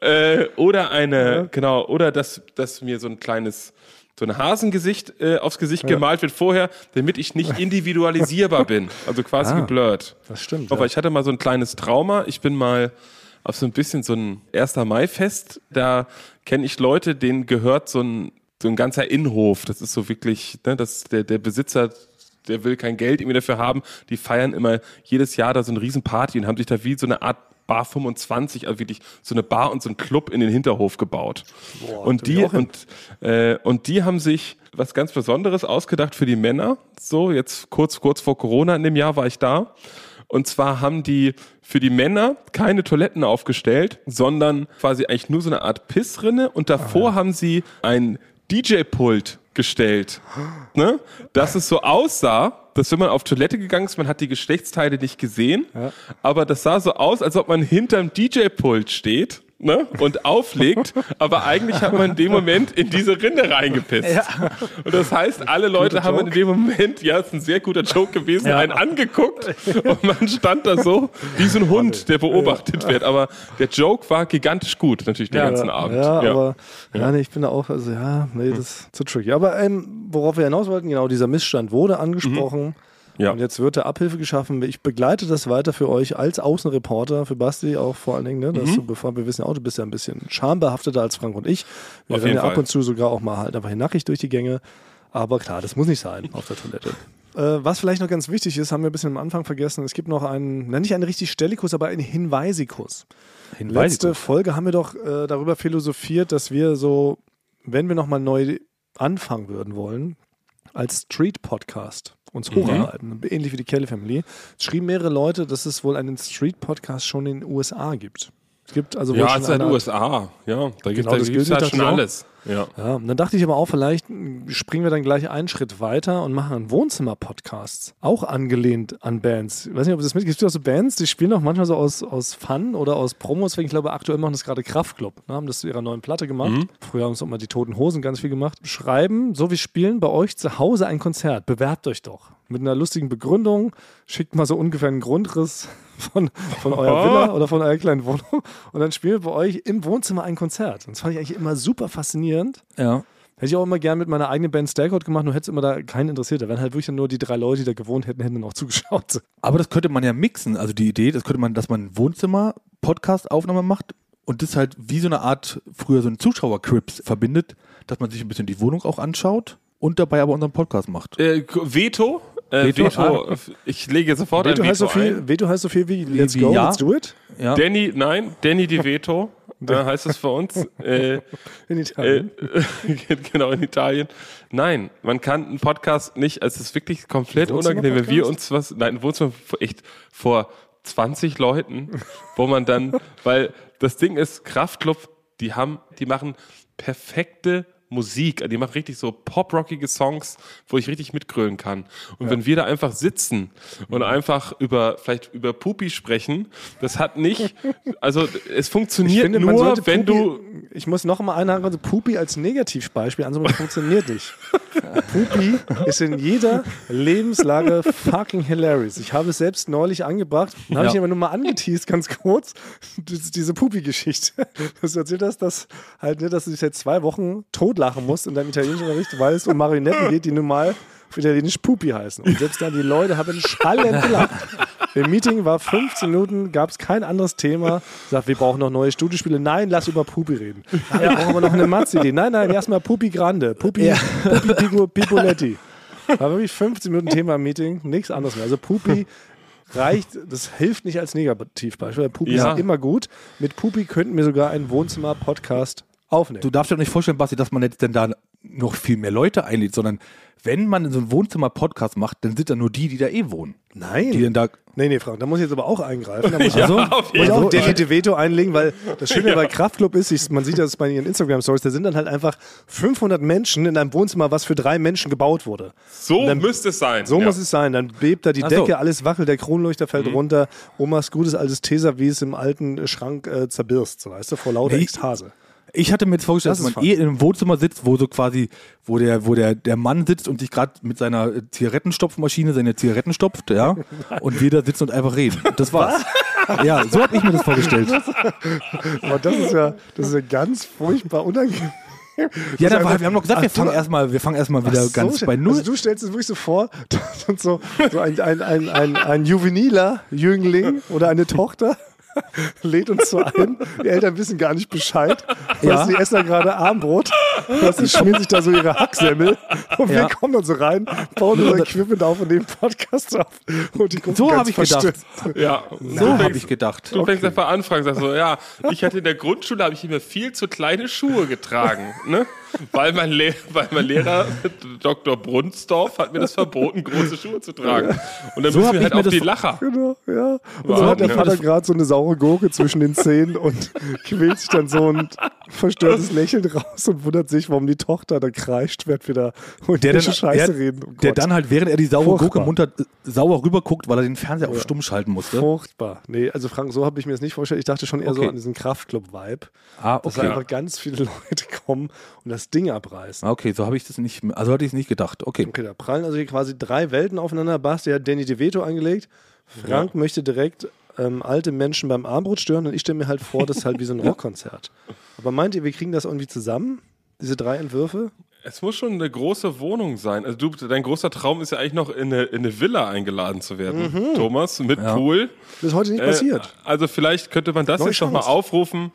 S3: äh, oder eine genau oder dass dass mir so ein kleines so ein Hasengesicht äh, aufs Gesicht gemalt wird vorher, damit ich nicht individualisierbar bin. Also quasi
S2: Ah,
S3: geblurrt.
S2: Das stimmt.
S3: Aber ich hatte mal so ein kleines Trauma. Ich bin mal auf so ein bisschen so ein 1. Mai-Fest. Da kenne ich Leute, denen gehört so ein, so ein ganzer Innenhof. Das ist so wirklich, ne, das, der, der Besitzer, der will kein Geld irgendwie dafür haben. Die feiern immer jedes Jahr da so eine Riesenparty und haben sich da wie so eine Art Bar 25, also wirklich so eine Bar und so ein Club in den Hinterhof gebaut. und
S2: will
S3: die und, äh, und die haben sich was ganz Besonderes ausgedacht für die Männer. So, jetzt kurz, kurz vor Corona in dem Jahr war ich da. Und zwar haben die für die Männer keine Toiletten aufgestellt, sondern quasi eigentlich nur so eine Art Pissrinne. Und davor haben sie ein DJ-Pult gestellt, ne? dass es so aussah, dass wenn man auf Toilette gegangen ist, man hat die Geschlechtsteile nicht gesehen, aber das sah so aus, als ob man hinterm DJ-Pult steht. Ne? und auflegt, aber eigentlich hat man in dem Moment in diese Rinde reingepisst. Und das heißt, alle Leute haben in dem Moment, ja, ist ein sehr guter Joke gewesen, einen angeguckt und man stand da so wie so ein Hund, der beobachtet wird. Aber der Joke war gigantisch gut, natürlich den ganzen Abend.
S2: Ja, aber ja, nee, ich bin da auch, also ja, nee, das ist zu tricky. Aber ähm, worauf wir hinaus wollten, genau, dieser Missstand wurde angesprochen.
S3: Ja.
S2: Und jetzt wird da Abhilfe geschaffen. Ich begleite das weiter für euch als Außenreporter, für Basti auch vor allen Dingen, ne, dass du, bevor wir wissen ja auch, du bist ja ein bisschen schambehafteter als Frank und ich. Wir
S3: Auf
S2: rennen ja ab und zu sogar auch mal halt einfach nackig durch die Gänge. Aber klar, das muss nicht sein auf der Toilette. Äh, was vielleicht noch ganz wichtig ist, haben wir ein bisschen am Anfang vergessen. Es gibt noch einen, nicht einen richtig Stellikus, aber einen Hinweisikus. Letzte Folge haben wir doch äh, darüber philosophiert, dass wir so, wenn wir nochmal neu anfangen würden wollen, als Street-Podcast uns hocharbeiten, ähnlich wie die Kelly Family, es schrieben mehrere Leute, dass es wohl einen Street-Podcast schon in den USA gibt. Es gibt also
S3: Ja, es ist halt
S2: Art-
S3: USA. Ja, da gibt
S2: Genau,
S3: es
S2: gilt
S3: halt schon alles. Ja.
S2: Ja, und dann dachte ich aber auch, vielleicht springen wir dann gleich einen Schritt weiter und machen einen Wohnzimmer-Podcast. Auch angelehnt an Bands. Ich weiß nicht, ob das mitgibst. Es gibt auch so Bands, die spielen auch manchmal so aus, aus Fun oder aus Promos. Ich glaube, aktuell machen das gerade Kraftklub. Ne? Haben das zu ihrer neuen Platte gemacht.
S3: Mhm.
S2: Früher haben es auch mal die Toten Hosen ganz viel gemacht. Schreiben, so wie spielen bei euch zu Hause ein Konzert. Bewerbt euch doch. Mit einer lustigen Begründung. Schickt mal so ungefähr einen Grundriss von, von eurer
S3: Oh.
S2: Villa oder von eurer kleinen Wohnung. Und dann spielen wir bei euch im Wohnzimmer ein Konzert. Und das fand ich eigentlich immer super faszinierend.
S1: Ja.
S2: Hätte ich auch immer gern mit meiner eigenen Band Stakeout gemacht, nur hätte es immer da keinen interessiert. Da wären halt wirklich nur die drei Leute, die da gewohnt hätten, hätten dann auch zugeschaut.
S1: Aber das könnte man ja mixen. Also die Idee, das könnte man, dass man Wohnzimmer-Podcast-Aufnahme macht und das halt wie so eine Art, früher so ein Zuschauer-Crips verbindet, dass man sich ein bisschen die Wohnung auch anschaut und dabei aber unseren Podcast macht.
S3: Äh, Veto. Äh,
S1: Veto?
S3: Veto. Ich lege sofort
S2: Veto
S3: ein
S2: heißt, so
S3: Veto
S2: viel,
S3: ein.
S2: Veto heißt so viel wie Let's go,
S1: ja.
S2: let's do it.
S1: Ja.
S3: Danny, nein, Danny Di Veto äh, heißt es für uns. Äh,
S2: In
S3: äh,
S2: Italien.
S3: genau, in Italien. Nein, man kann einen Podcast nicht, also es ist wirklich komplett unangenehm, wenn wir uns was, nein, ein Wohnzimmer echt vor 20 Leuten, wo man dann, weil das Ding ist, Kraftclub, die haben, die machen perfekte Musik, die machen richtig so poprockige Songs, wo ich richtig mitgrölen kann. Und wenn wir da einfach sitzen und einfach über, vielleicht über Pupi sprechen, das hat nicht, also es funktioniert
S2: man
S3: nur, wenn
S2: Pupi,
S3: du,
S2: Ich muss noch mal einhaken, also Pupi als Negativbeispiel das funktioniert nicht. Pupi ist in jeder Lebenslage fucking hilarious. Ich habe es selbst neulich angebracht und habe
S1: Ja.
S2: ich aber nur mal angeteased, ganz kurz, das diese Pupi-Geschichte. Dass du erzählt hast, dass halt, ne, dass du dich seit zwei Wochen totlachen musst in deinem Italienischunterricht, weil es um Marionetten geht, die nun mal auf Italienisch Pupi heißen. Und selbst dann die Leute haben schallend gelacht. Im Meeting war 15 Minuten, gab es kein anderes Thema. Sagt, wir brauchen noch neue Studiospiele. Nein, lass über Pupi reden. Ja, wir brauchen aber noch eine Matz-Idee. Nein, nein, erstmal Pupi Grande. Pupi, Pupi Pigo, Pipoletti. War wirklich 15 Minuten Thema im Meeting, nichts anderes mehr. Also Pupi reicht, das hilft nicht als Negativbeispiel. Pupi
S3: Ja.
S2: ist immer gut. Mit Pupi könnten wir sogar einen Wohnzimmer-Podcast aufnehmen.
S1: Du darfst dir doch nicht vorstellen, Basti, dass man jetzt denn da noch viel mehr Leute einlädt, sondern wenn man so einen Wohnzimmer-Podcast macht, dann sind da nur die, die da eh wohnen.
S2: Nein.
S1: Die denn da.
S2: Nee, nee, Frank, da muss ich jetzt aber auch eingreifen. Da muss
S3: Ja,
S2: ich,
S3: auf
S2: muss
S3: jeden
S2: ich auch definitiv Veto einlegen, weil das Schöne bei Kraftclub ist, ich, man sieht das bei ihren Instagram-Stories, da sind dann halt einfach 500 Menschen in einem Wohnzimmer, was für drei Menschen gebaut wurde.
S3: so
S2: dann-
S3: müsste es sein.
S2: So
S3: ja.
S2: muss es sein. Dann bebt da die
S1: Ach so.
S2: Decke, alles wackelt, der Kronleuchter fällt
S3: Mhm.
S2: runter. Omas gutes altes Tesa, wie es im alten Schrank äh, zerbirst, so weißt du, vor lauter
S1: Nee.
S2: Ekstase.
S1: Ich hatte mir jetzt vorgestellt,
S2: Das
S1: dass man eh in einem Wohnzimmer sitzt, wo so quasi, wo der, wo der, der Mann sitzt und sich gerade mit seiner äh, Zigarettenstopfmaschine seine Zigaretten stopft, ja, und wir da sitzen und einfach reden. Das war's. ja, so habe ich mir das vorgestellt.
S2: Aber das ist ja, das ist ja ganz furchtbar unangenehm.
S1: Ja, dann, wir haben doch gesagt, wir fangen erstmal, wir fangen erstmal wieder ganz
S2: so,
S1: bei Null.
S2: Also du stellst es wirklich so vor, so ein, ein, ein, ein, ein juveniler Jüngling oder eine Tochter lädt uns so ein. Die Eltern wissen gar nicht Bescheid.
S1: Ja.
S2: Die essen da gerade Armbrot. Das die schmieren sich da so ihre Hacksemmel. Und wir
S1: Ja.
S2: kommen dann so rein, bauen unser Equipment auf und nehmen Podcast auf. Und die gucken
S1: So
S2: ganz
S1: hab ich gedacht.
S3: Ja,
S1: so habe ich gedacht.
S3: Du fängst einfach an, Frank, sagst so, ja, ich hatte in der Grundschule, habe ich immer viel zu kleine Schuhe getragen, ne? Weil mein, Le weil mein Lehrer, Dr. Brunsdorf, hat mir das verboten, große Schuhe zu tragen. Und dann
S1: So
S3: müssen wir
S1: ich
S3: halt auf die Lacher.
S2: Genau, ja. Und so
S3: Wow.
S2: hat der
S3: Ja.
S2: Vater gerade so eine saure Gurke zwischen den Zähnen und quält sich dann so ein verstörtes Lächeln raus und wundert sich, warum die Tochter da kreischt, wird wieder und
S1: Der dann,
S2: Scheiße
S1: der,
S2: reden. Oh
S1: der dann halt, während er die saure
S2: Furchtbar.
S1: Gurke munter äh, sauer rüberguckt, weil er den Fernseher auf stumm schalten musste.
S2: Furchtbar. Nee, also Frank, so habe ich mir das nicht vorgestellt. Ich dachte schon eher so
S1: Okay.
S2: an diesen Kraftclub-Vibe,
S1: Ah,
S2: dass
S1: okay.
S2: einfach ganz viele Leute kommen und das Ding abreißen.
S1: Okay, so habe ich das nicht, also hatte ich es nicht gedacht. Okay.
S2: Okay, da prallen also hier quasi drei Welten aufeinander. Basti hat Danny DeVito angelegt. Frank möchte direkt ähm, alte Menschen beim Armbrot stören und ich stelle mir halt vor, das ist halt wie so ein Rockkonzert. Aber meint ihr, wir kriegen das irgendwie zusammen? Diese drei Entwürfe?
S3: Es muss schon eine große Wohnung sein. Also du, dein großer Traum ist ja eigentlich noch in eine, in eine Villa eingeladen zu werden, Thomas, mit Pool.
S2: Das ist heute nicht
S3: Äh,
S2: passiert.
S3: also vielleicht könnte man das
S2: Neue
S3: jetzt noch mal
S2: Chance.
S3: aufrufen.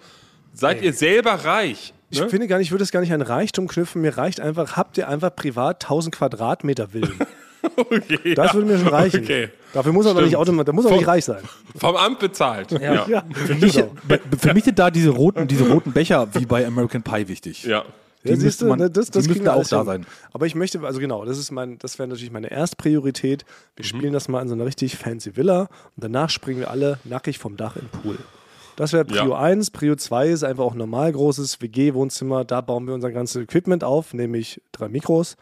S3: Seid ihr selber reich?
S2: Ich
S3: Ne?
S2: finde gar nicht, ich würde es gar nicht an Reichtum knüpfen. Mir reicht einfach, habt ihr einfach privat 1000 Quadratmeter Villen.
S3: Okay,
S2: Das
S3: ja.
S2: würde mir schon reichen.
S3: Okay.
S2: Dafür muss er doch nicht automatisch, da muss er nicht reich sein.
S3: Vom Amt bezahlt. Ja.
S2: Ja,
S1: Für mich,
S2: genau.
S1: für mich sind da diese roten, diese roten Becher wie bei American Pie wichtig.
S3: ja.
S1: Die
S2: Ja,
S1: müsste
S2: siehst du,
S1: man-
S2: ne, das,
S1: die
S2: das wir
S1: auch da
S2: hin.
S1: sein.
S2: Aber ich möchte, also genau, das ist mein, das wäre natürlich meine Erstpriorität. Wir
S1: Mhm.
S2: spielen das mal in so einer richtig fancy Villa und danach springen wir alle nackig vom Dach in den Pool. Das wäre Prio
S3: Ja.
S2: 1. Prio 2 ist einfach auch ein normal großes WG-Wohnzimmer. Da bauen wir unser ganzes Equipment auf, nämlich drei Mikros.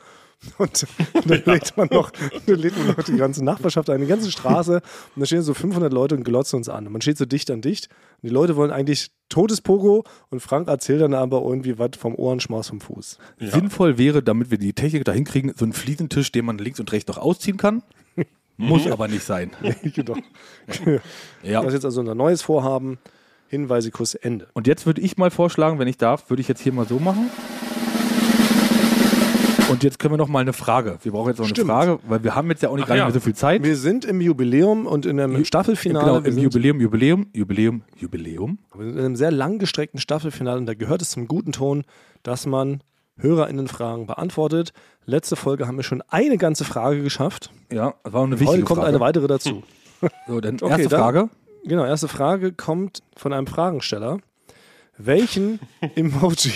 S2: Und dann lädt man noch, dann lädt man noch die ganze Nachbarschaft ein, die ganze Straße. Und da stehen so 500 Leute und glotzen uns an. Und man steht so dicht an dicht. Und die Leute wollen eigentlich totes Pogo. Und Frank erzählt dann aber irgendwie was vom Ohrenschmaus vom Fuß.
S1: Sinnvoll wäre, damit wir die Technik dahin kriegen, so einen Fliesentisch, den man links und rechts noch ausziehen kann. Muss aber nicht sein.
S2: genau.
S1: Ja.
S2: Das ist jetzt also unser neues Vorhaben. Hinweisikus Ende.
S1: Und jetzt würde ich mal vorschlagen, wenn ich darf, würde ich jetzt hier mal so machen. Und jetzt können wir noch mal eine Frage. Wir brauchen jetzt noch
S2: Stimmt.
S1: eine Frage, weil wir haben jetzt ja auch nicht
S3: Ach
S1: gar nicht
S3: ja.
S1: mehr so viel Zeit.
S2: Wir sind im Jubiläum und in einem Staffelfinale.
S1: Genau, im Jubiläum, Jubiläum, Jubiläum, Jubiläum.
S2: wir sind in einem sehr langgestreckten Staffelfinale und da gehört es zum guten Ton, dass man HörerInnen-Fragen beantwortet. Letzte Folge haben wir schon eine ganze Frage geschafft.
S1: Ja, das war eine wichtige
S2: Heute kommt
S1: Frage.
S2: eine weitere dazu.
S1: So, dann
S2: Okay,
S1: erste
S2: dann-
S1: Frage.
S2: Genau, erste Frage kommt von einem Fragensteller. Welchen Emoji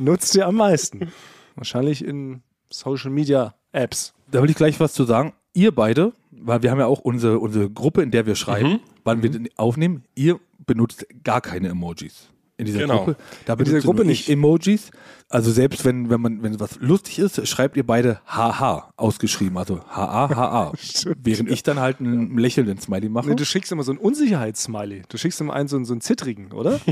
S2: nutzt ihr am meisten? Wahrscheinlich in Social Media Apps.
S1: Da will ich gleich was zu sagen. Ihr beide, weil wir haben ja auch unsere, unsere Gruppe, in der wir schreiben, wann wir den aufnehmen, ihr benutzt gar keine Emojis. In dieser
S3: Genau.
S1: Gruppe. Da
S2: dieser
S1: benutzt
S2: Gruppe nicht.
S1: Emojis. Also selbst wenn, wenn man, wenn was lustig ist, schreibt ihr beide HH ausgeschrieben. Also HA, HA. Während ich dann halt einen lächelnden Smiley mache.
S2: Nee, du schickst immer so einen Unsicherheitssmiley. Du schickst immer einen so, einen- so einen zittrigen, oder?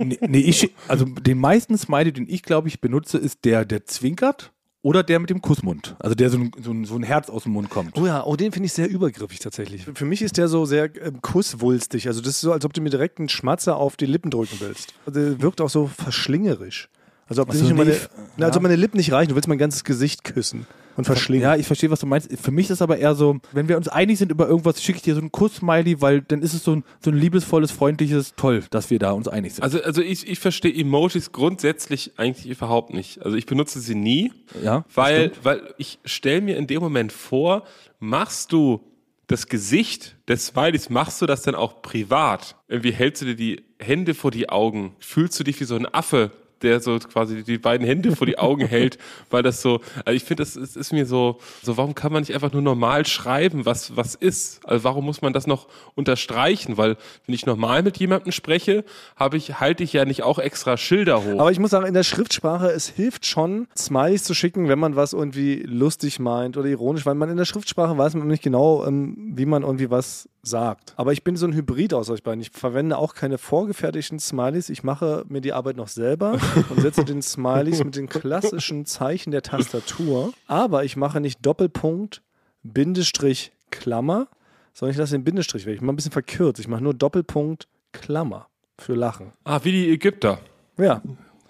S1: Nee, nee ich, also den meisten Smiley, den ich glaube ich benutze, ist der, der zwinkert oder der mit dem Kussmund. Also der so ein, so ein, so ein Herz aus dem Mund kommt.
S2: Oh ja, oh, den finde ich sehr übergriffig tatsächlich. Für mich ist der so sehr ähm, kusswulstig. Also das ist so, als ob du mir direkt einen Schmatzer auf die Lippen drücken willst. Also der wirkt auch so verschlingerisch. Also ob,
S1: Ach so,
S2: nicht nur meine,
S1: nee,
S2: na, als ob meine Lippen nicht reichen. Du willst mein ganzes Gesicht küssen und verschlingen.
S1: Ja, ich verstehe, was du meinst. Für mich ist es aber eher so, wenn wir uns einig sind über irgendwas, schicke ich dir so einen Kuss-Smiley, weil dann ist es so ein, so ein liebesvolles, freundliches, toll, dass wir da uns einig sind.
S3: Also, also ich, ich verstehe Emojis grundsätzlich eigentlich überhaupt nicht. Also ich benutze sie nie,
S1: Ja,
S3: weil, weil ich stelle mir in dem Moment vor, machst du das Gesicht des Smileys, machst du das dann auch privat? Irgendwie hältst du dir die Hände vor die Augen? Fühlst du dich wie so ein Affe, der so quasi die beiden Hände vor die Augen hält, weil das so, also ich finde, das ist, ist mir so, so, warum kann man nicht einfach nur normal schreiben, was, was ist? Also warum muss man das noch unterstreichen? Weil wenn ich normal mit jemandem spreche, habe ich, halte ich ja nicht auch extra Schilder hoch.
S2: Aber ich muss sagen, in der Schriftsprache, es hilft schon, Smileys zu schicken, wenn man was irgendwie lustig meint oder ironisch, weil man in der Schriftsprache weiß man nicht genau, ähm, wie man irgendwie was sagt. Aber ich bin so ein Hybrid aus euch beiden. Ich verwende auch keine vorgefertigten Smileys. Ich mache mir die Arbeit noch selber und setze den Smileys mit den klassischen Zeichen der Tastatur. Aber ich mache nicht Doppelpunkt, Bindestrich, Klammer, sondern ich lasse den Bindestrich weg. Ich mache ein bisschen verkürzt. Ich mache nur Doppelpunkt, Klammer für Lachen.
S3: ah, wie die Ägypter.
S2: Ja,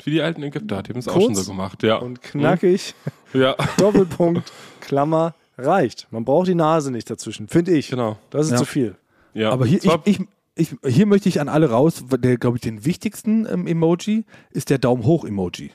S3: Wie die alten Ägypter, die haben es auch schon so gemacht. Ja.
S2: Und knackig,
S3: ja,
S2: Doppelpunkt, Klammer, reicht. Man braucht die Nase nicht dazwischen, finde ich.
S3: genau.
S2: Das ist
S1: Ja.
S2: zu viel.
S3: Ja.
S1: Aber hier, ich, ich, ich, hier möchte ich an alle raus, der, glaube ich, den wichtigsten ähm, Emoji ist der Daumen hoch Emoji.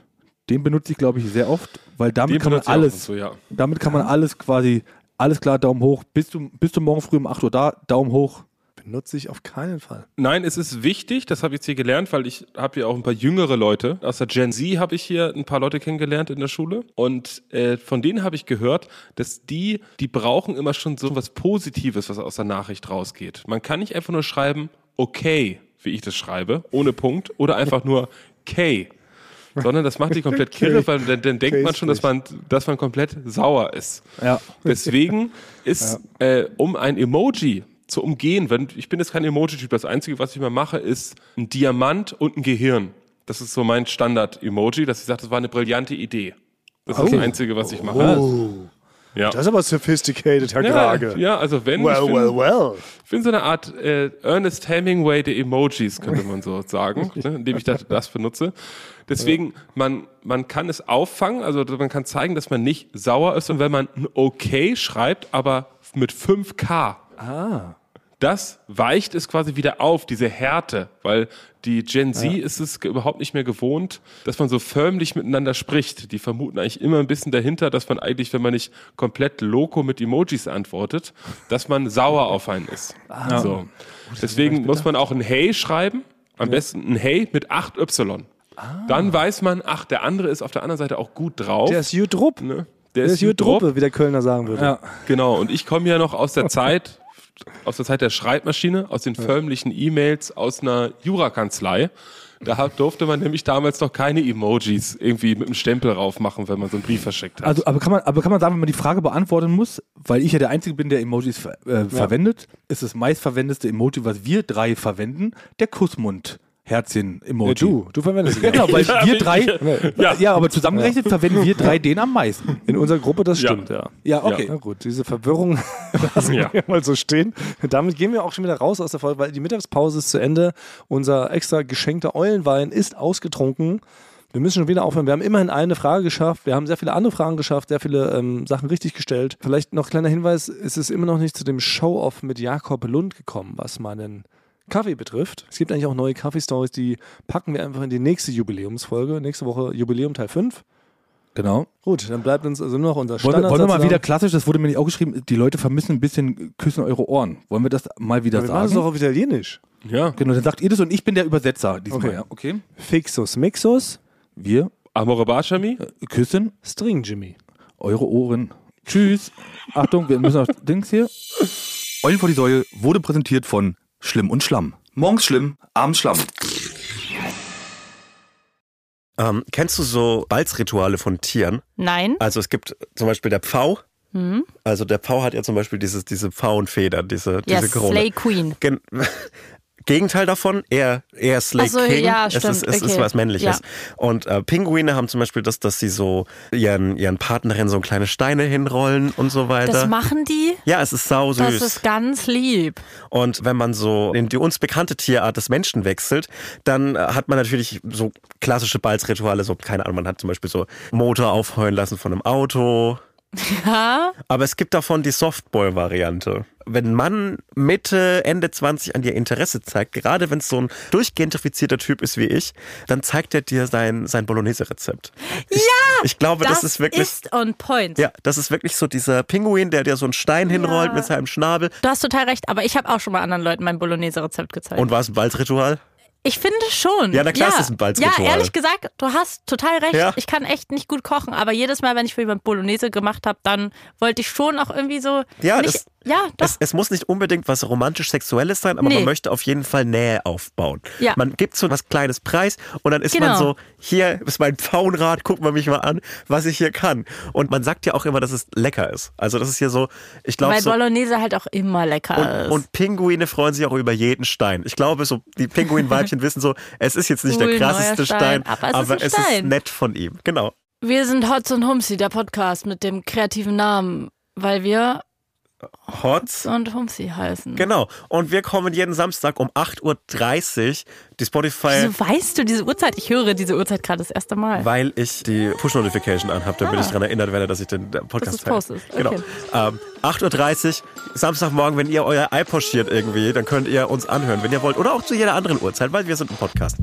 S1: Den benutze ich, glaube ich, sehr oft, weil damit
S3: den
S1: kann man alles,
S3: zu, ja.
S1: damit kann man alles quasi, alles klar, Daumen hoch. Bist du, bist du morgen früh um 8 Uhr da? Daumen hoch.
S2: Benutze ich auf keinen Fall.
S3: Nein, es ist wichtig, das habe ich jetzt hier gelernt, weil ich habe hier auch ein paar jüngere Leute. Aus der Gen Z habe ich hier ein paar Leute kennengelernt in der Schule. Und äh, von denen habe ich gehört, dass die, die brauchen immer schon so was Positives, was aus der Nachricht rausgeht. Man kann nicht einfach nur schreiben, okay, wie ich das schreibe, ohne Punkt, oder einfach nur K. Sondern das macht die komplett kirre, weil dann, dann denkt man schon, dass man, dass man komplett sauer ist.
S1: Ja.
S3: Deswegen ist, äh, um ein Emoji zu umgehen, wenn, ich bin jetzt kein Emoji-Typ, das Einzige, was ich mal mache, ist ein Diamant und ein Gehirn. Das ist so mein Standard-Emoji, dass ich sage, das war eine brillante Idee. Das ist
S2: Oh.
S3: das Einzige, was ich mache.
S2: Oh,
S3: Ja.
S2: das ist aber sophisticated, Herr
S3: ja, ja, also wenn
S2: Well,
S3: ich, bin,
S2: well, well.
S3: ich bin so eine Art äh, Ernest Hemingway der Emojis, könnte man so sagen, ne, indem ich das, das benutze. Deswegen, man, man kann es auffangen, also man kann zeigen, dass man nicht sauer ist und wenn man ein Okay schreibt, aber mit 5K.
S2: Ah.
S3: Das weicht es quasi wieder auf, diese Härte, weil die Gen Z ist es überhaupt nicht mehr gewohnt, dass man so förmlich miteinander spricht. Die vermuten eigentlich immer ein bisschen dahinter, dass man eigentlich, wenn man nicht komplett loco mit Emojis antwortet, dass man sauer auf einen ist. So. Deswegen muss man auch ein Hey schreiben, am besten ein Hey mit 8 Y. Dann weiß man, ach, der andere ist auf der anderen Seite auch gut drauf.
S2: Der ist Jutrup.
S3: ne?
S2: Der ist Jutruppe, wie der Kölner sagen würde.
S1: Ja.
S3: Genau, und ich komme ja noch aus der Zeit, aus der Zeit der Schreibmaschine, aus den förmlichen E-Mails aus einer Jurakanzlei. Da durfte man nämlich damals noch keine Emojis irgendwie mit einem Stempel drauf machen, wenn man so einen Brief verschickt hat.
S1: Also, aber kann man, aber kann man sagen, wenn man die Frage beantworten muss, weil ich ja der Einzige bin, der Emojis ver äh, verwendet, ist das meistverwendeste Emoji, was wir drei verwenden, der Kussmund. Herzchen-Emoji.
S2: Ja, du, du verwendest ihn.
S1: Genau, weil
S3: Ja,
S1: wir drei,
S3: ja.
S1: ja. aber zusammengerechnet verwenden wir drei den am meisten.
S2: In unserer Gruppe, das stimmt, ja.
S1: Ja, okay.
S2: Na gut, diese Verwirrung lassen
S3: Ja.
S2: wir mal so stehen. Damit gehen wir auch schon wieder raus aus der Folge, weil die Mittagspause ist zu Ende. Unser extra geschenkter Eulenwein ist ausgetrunken. Wir müssen schon wieder aufhören. Wir haben immerhin eine Frage geschafft. Wir haben sehr viele andere Fragen geschafft, sehr viele ähm, Sachen richtig gestellt. Vielleicht noch kleiner Hinweis: Es ist immer noch nicht zu dem Show-Off mit Jakob Lund gekommen, was meinen Kaffee betrifft. Es gibt eigentlich auch neue Kaffee-Stories, die packen wir einfach in die nächste Jubiläumsfolge. Nächste Woche Jubiläum Teil 5.
S1: Genau.
S2: Gut, dann bleibt uns also nur noch unser
S1: Wollen wir,
S2: Standard.
S1: wollen wir mal wieder klassisch, das wurde mir nicht auch geschrieben, die Leute vermissen ein bisschen Küssen eure Ohren. Wollen wir das mal wieder
S2: Wir machen das doch
S1: sagen?
S2: auf Italienisch.
S3: ja,
S1: Genau, dann sagt ihr das und ich bin der Übersetzer diesmal.
S2: Okay.
S1: Ja. okay.
S2: Fixus mixus,
S1: Wir
S3: Amore Bashami.
S1: küssen
S2: String Jimmy.
S1: eure Ohren. Tschüss. Achtung, wir müssen auf Dings hier. Eulen vor die Säule wurde präsentiert von Schlimm und Schlamm. Morgens schlimm, abends Schlamm.
S4: Ähm, kennst du so Balzrituale von Tieren?
S5: Nein.
S4: Also es gibt zum Beispiel der Pfau.
S5: Hm?
S4: Also der Pfau hat ja zum Beispiel dieses, diese Pfauenfeder, diese,
S5: Ja,
S4: diese Krone.
S5: Slay Queen.
S4: Gen Gegenteil davon, eher, eher Slay
S5: so,
S4: King.
S5: ja,
S4: es, ist, es ist
S5: okay.
S4: was Männliches.
S5: Ja.
S4: Und äh, Pinguine haben zum Beispiel das, dass sie so ihren, ihren Partnerinnen so kleine Steine hinrollen und so weiter.
S5: Das machen die?
S4: ja, es ist sau süß.
S5: Das ist ganz lieb.
S4: Und wenn man so in die uns bekannte Tierart des Menschen wechselt, dann äh, hat man natürlich so klassische Balzrituale, so, keine Ahnung, man hat zum Beispiel so Motor aufheulen lassen von einem Auto.
S5: Ja?
S4: Aber es gibt davon die Softball-Variante. Wenn ein Mann Mitte, Ende 20 an dir Interesse zeigt, gerade wenn es so ein durchgentrifizierter Typ ist wie ich, dann zeigt er dir sein, sein Bolognese-Rezept. Ja! Ich glaube, das, ist wirklich.
S5: ist on point.
S4: ja, das ist wirklich so dieser Pinguin, der dir so einen Stein hinrollt mit seinem Schnabel.
S5: Du hast total recht, aber ich habe auch schon mal anderen Leuten mein Bolognese-Rezept gezeigt.
S4: Und war es ein Balzritual?
S5: Ich finde schon.
S4: Ja, na klar ist es ein Balzritual.
S5: Ja, ehrlich gesagt, du hast total recht.
S4: Ja.
S5: Ich kann echt nicht gut kochen, aber jedes Mal, wenn ich für jemand Bolognese gemacht habe, dann wollte ich schon auch irgendwie so.
S4: Ja,
S5: nicht, ja, doch.
S4: Es, es muss nicht unbedingt was romantisch-sexuelles sein, aber
S5: Nee.
S4: man möchte auf jeden Fall Nähe aufbauen.
S5: Ja.
S4: Man gibt so was kleines Preis und dann ist man
S5: Genau.
S4: so, hier ist mein Pfauenrad, guck mal mich mal an, was ich hier kann. Und man sagt ja auch immer, dass es lecker ist. Also das ist hier so, ich glaube
S5: Weil
S4: so...
S5: Bolognese halt auch immer lecker
S4: Und,
S5: ist.
S4: und Pinguine freuen sich auch über jeden Stein. Ich glaube, so die Pinguinweibchen wissen so, es ist jetzt nicht
S5: Cool,
S4: der krasseste
S5: Stein,
S4: Stein,
S5: aber es ist ein Stein.
S4: nett von ihm. Genau.
S5: Wir sind Hotz und Humsi, der Podcast mit dem kreativen Namen, weil wir
S4: Hotz.
S5: und Humsi heißen.
S4: Genau. Und wir kommen jeden Samstag um 8.30 Uhr. Die Spotify.
S5: Wieso weißt du diese Uhrzeit? Ich höre diese Uhrzeit gerade das erste Mal.
S4: Weil ich die Push-Notification anhabe, damit
S5: Ah.
S4: ich daran erinnert werde, dass ich den Podcast
S5: postest.
S4: Genau.
S5: Okay.
S4: Ähm, 8.30 Uhr, Samstagmorgen, wenn ihr euer Ei pochiert irgendwie, dann könnt ihr uns anhören, wenn ihr wollt. Oder auch zu jeder anderen Uhrzeit, weil wir sind ein Podcast.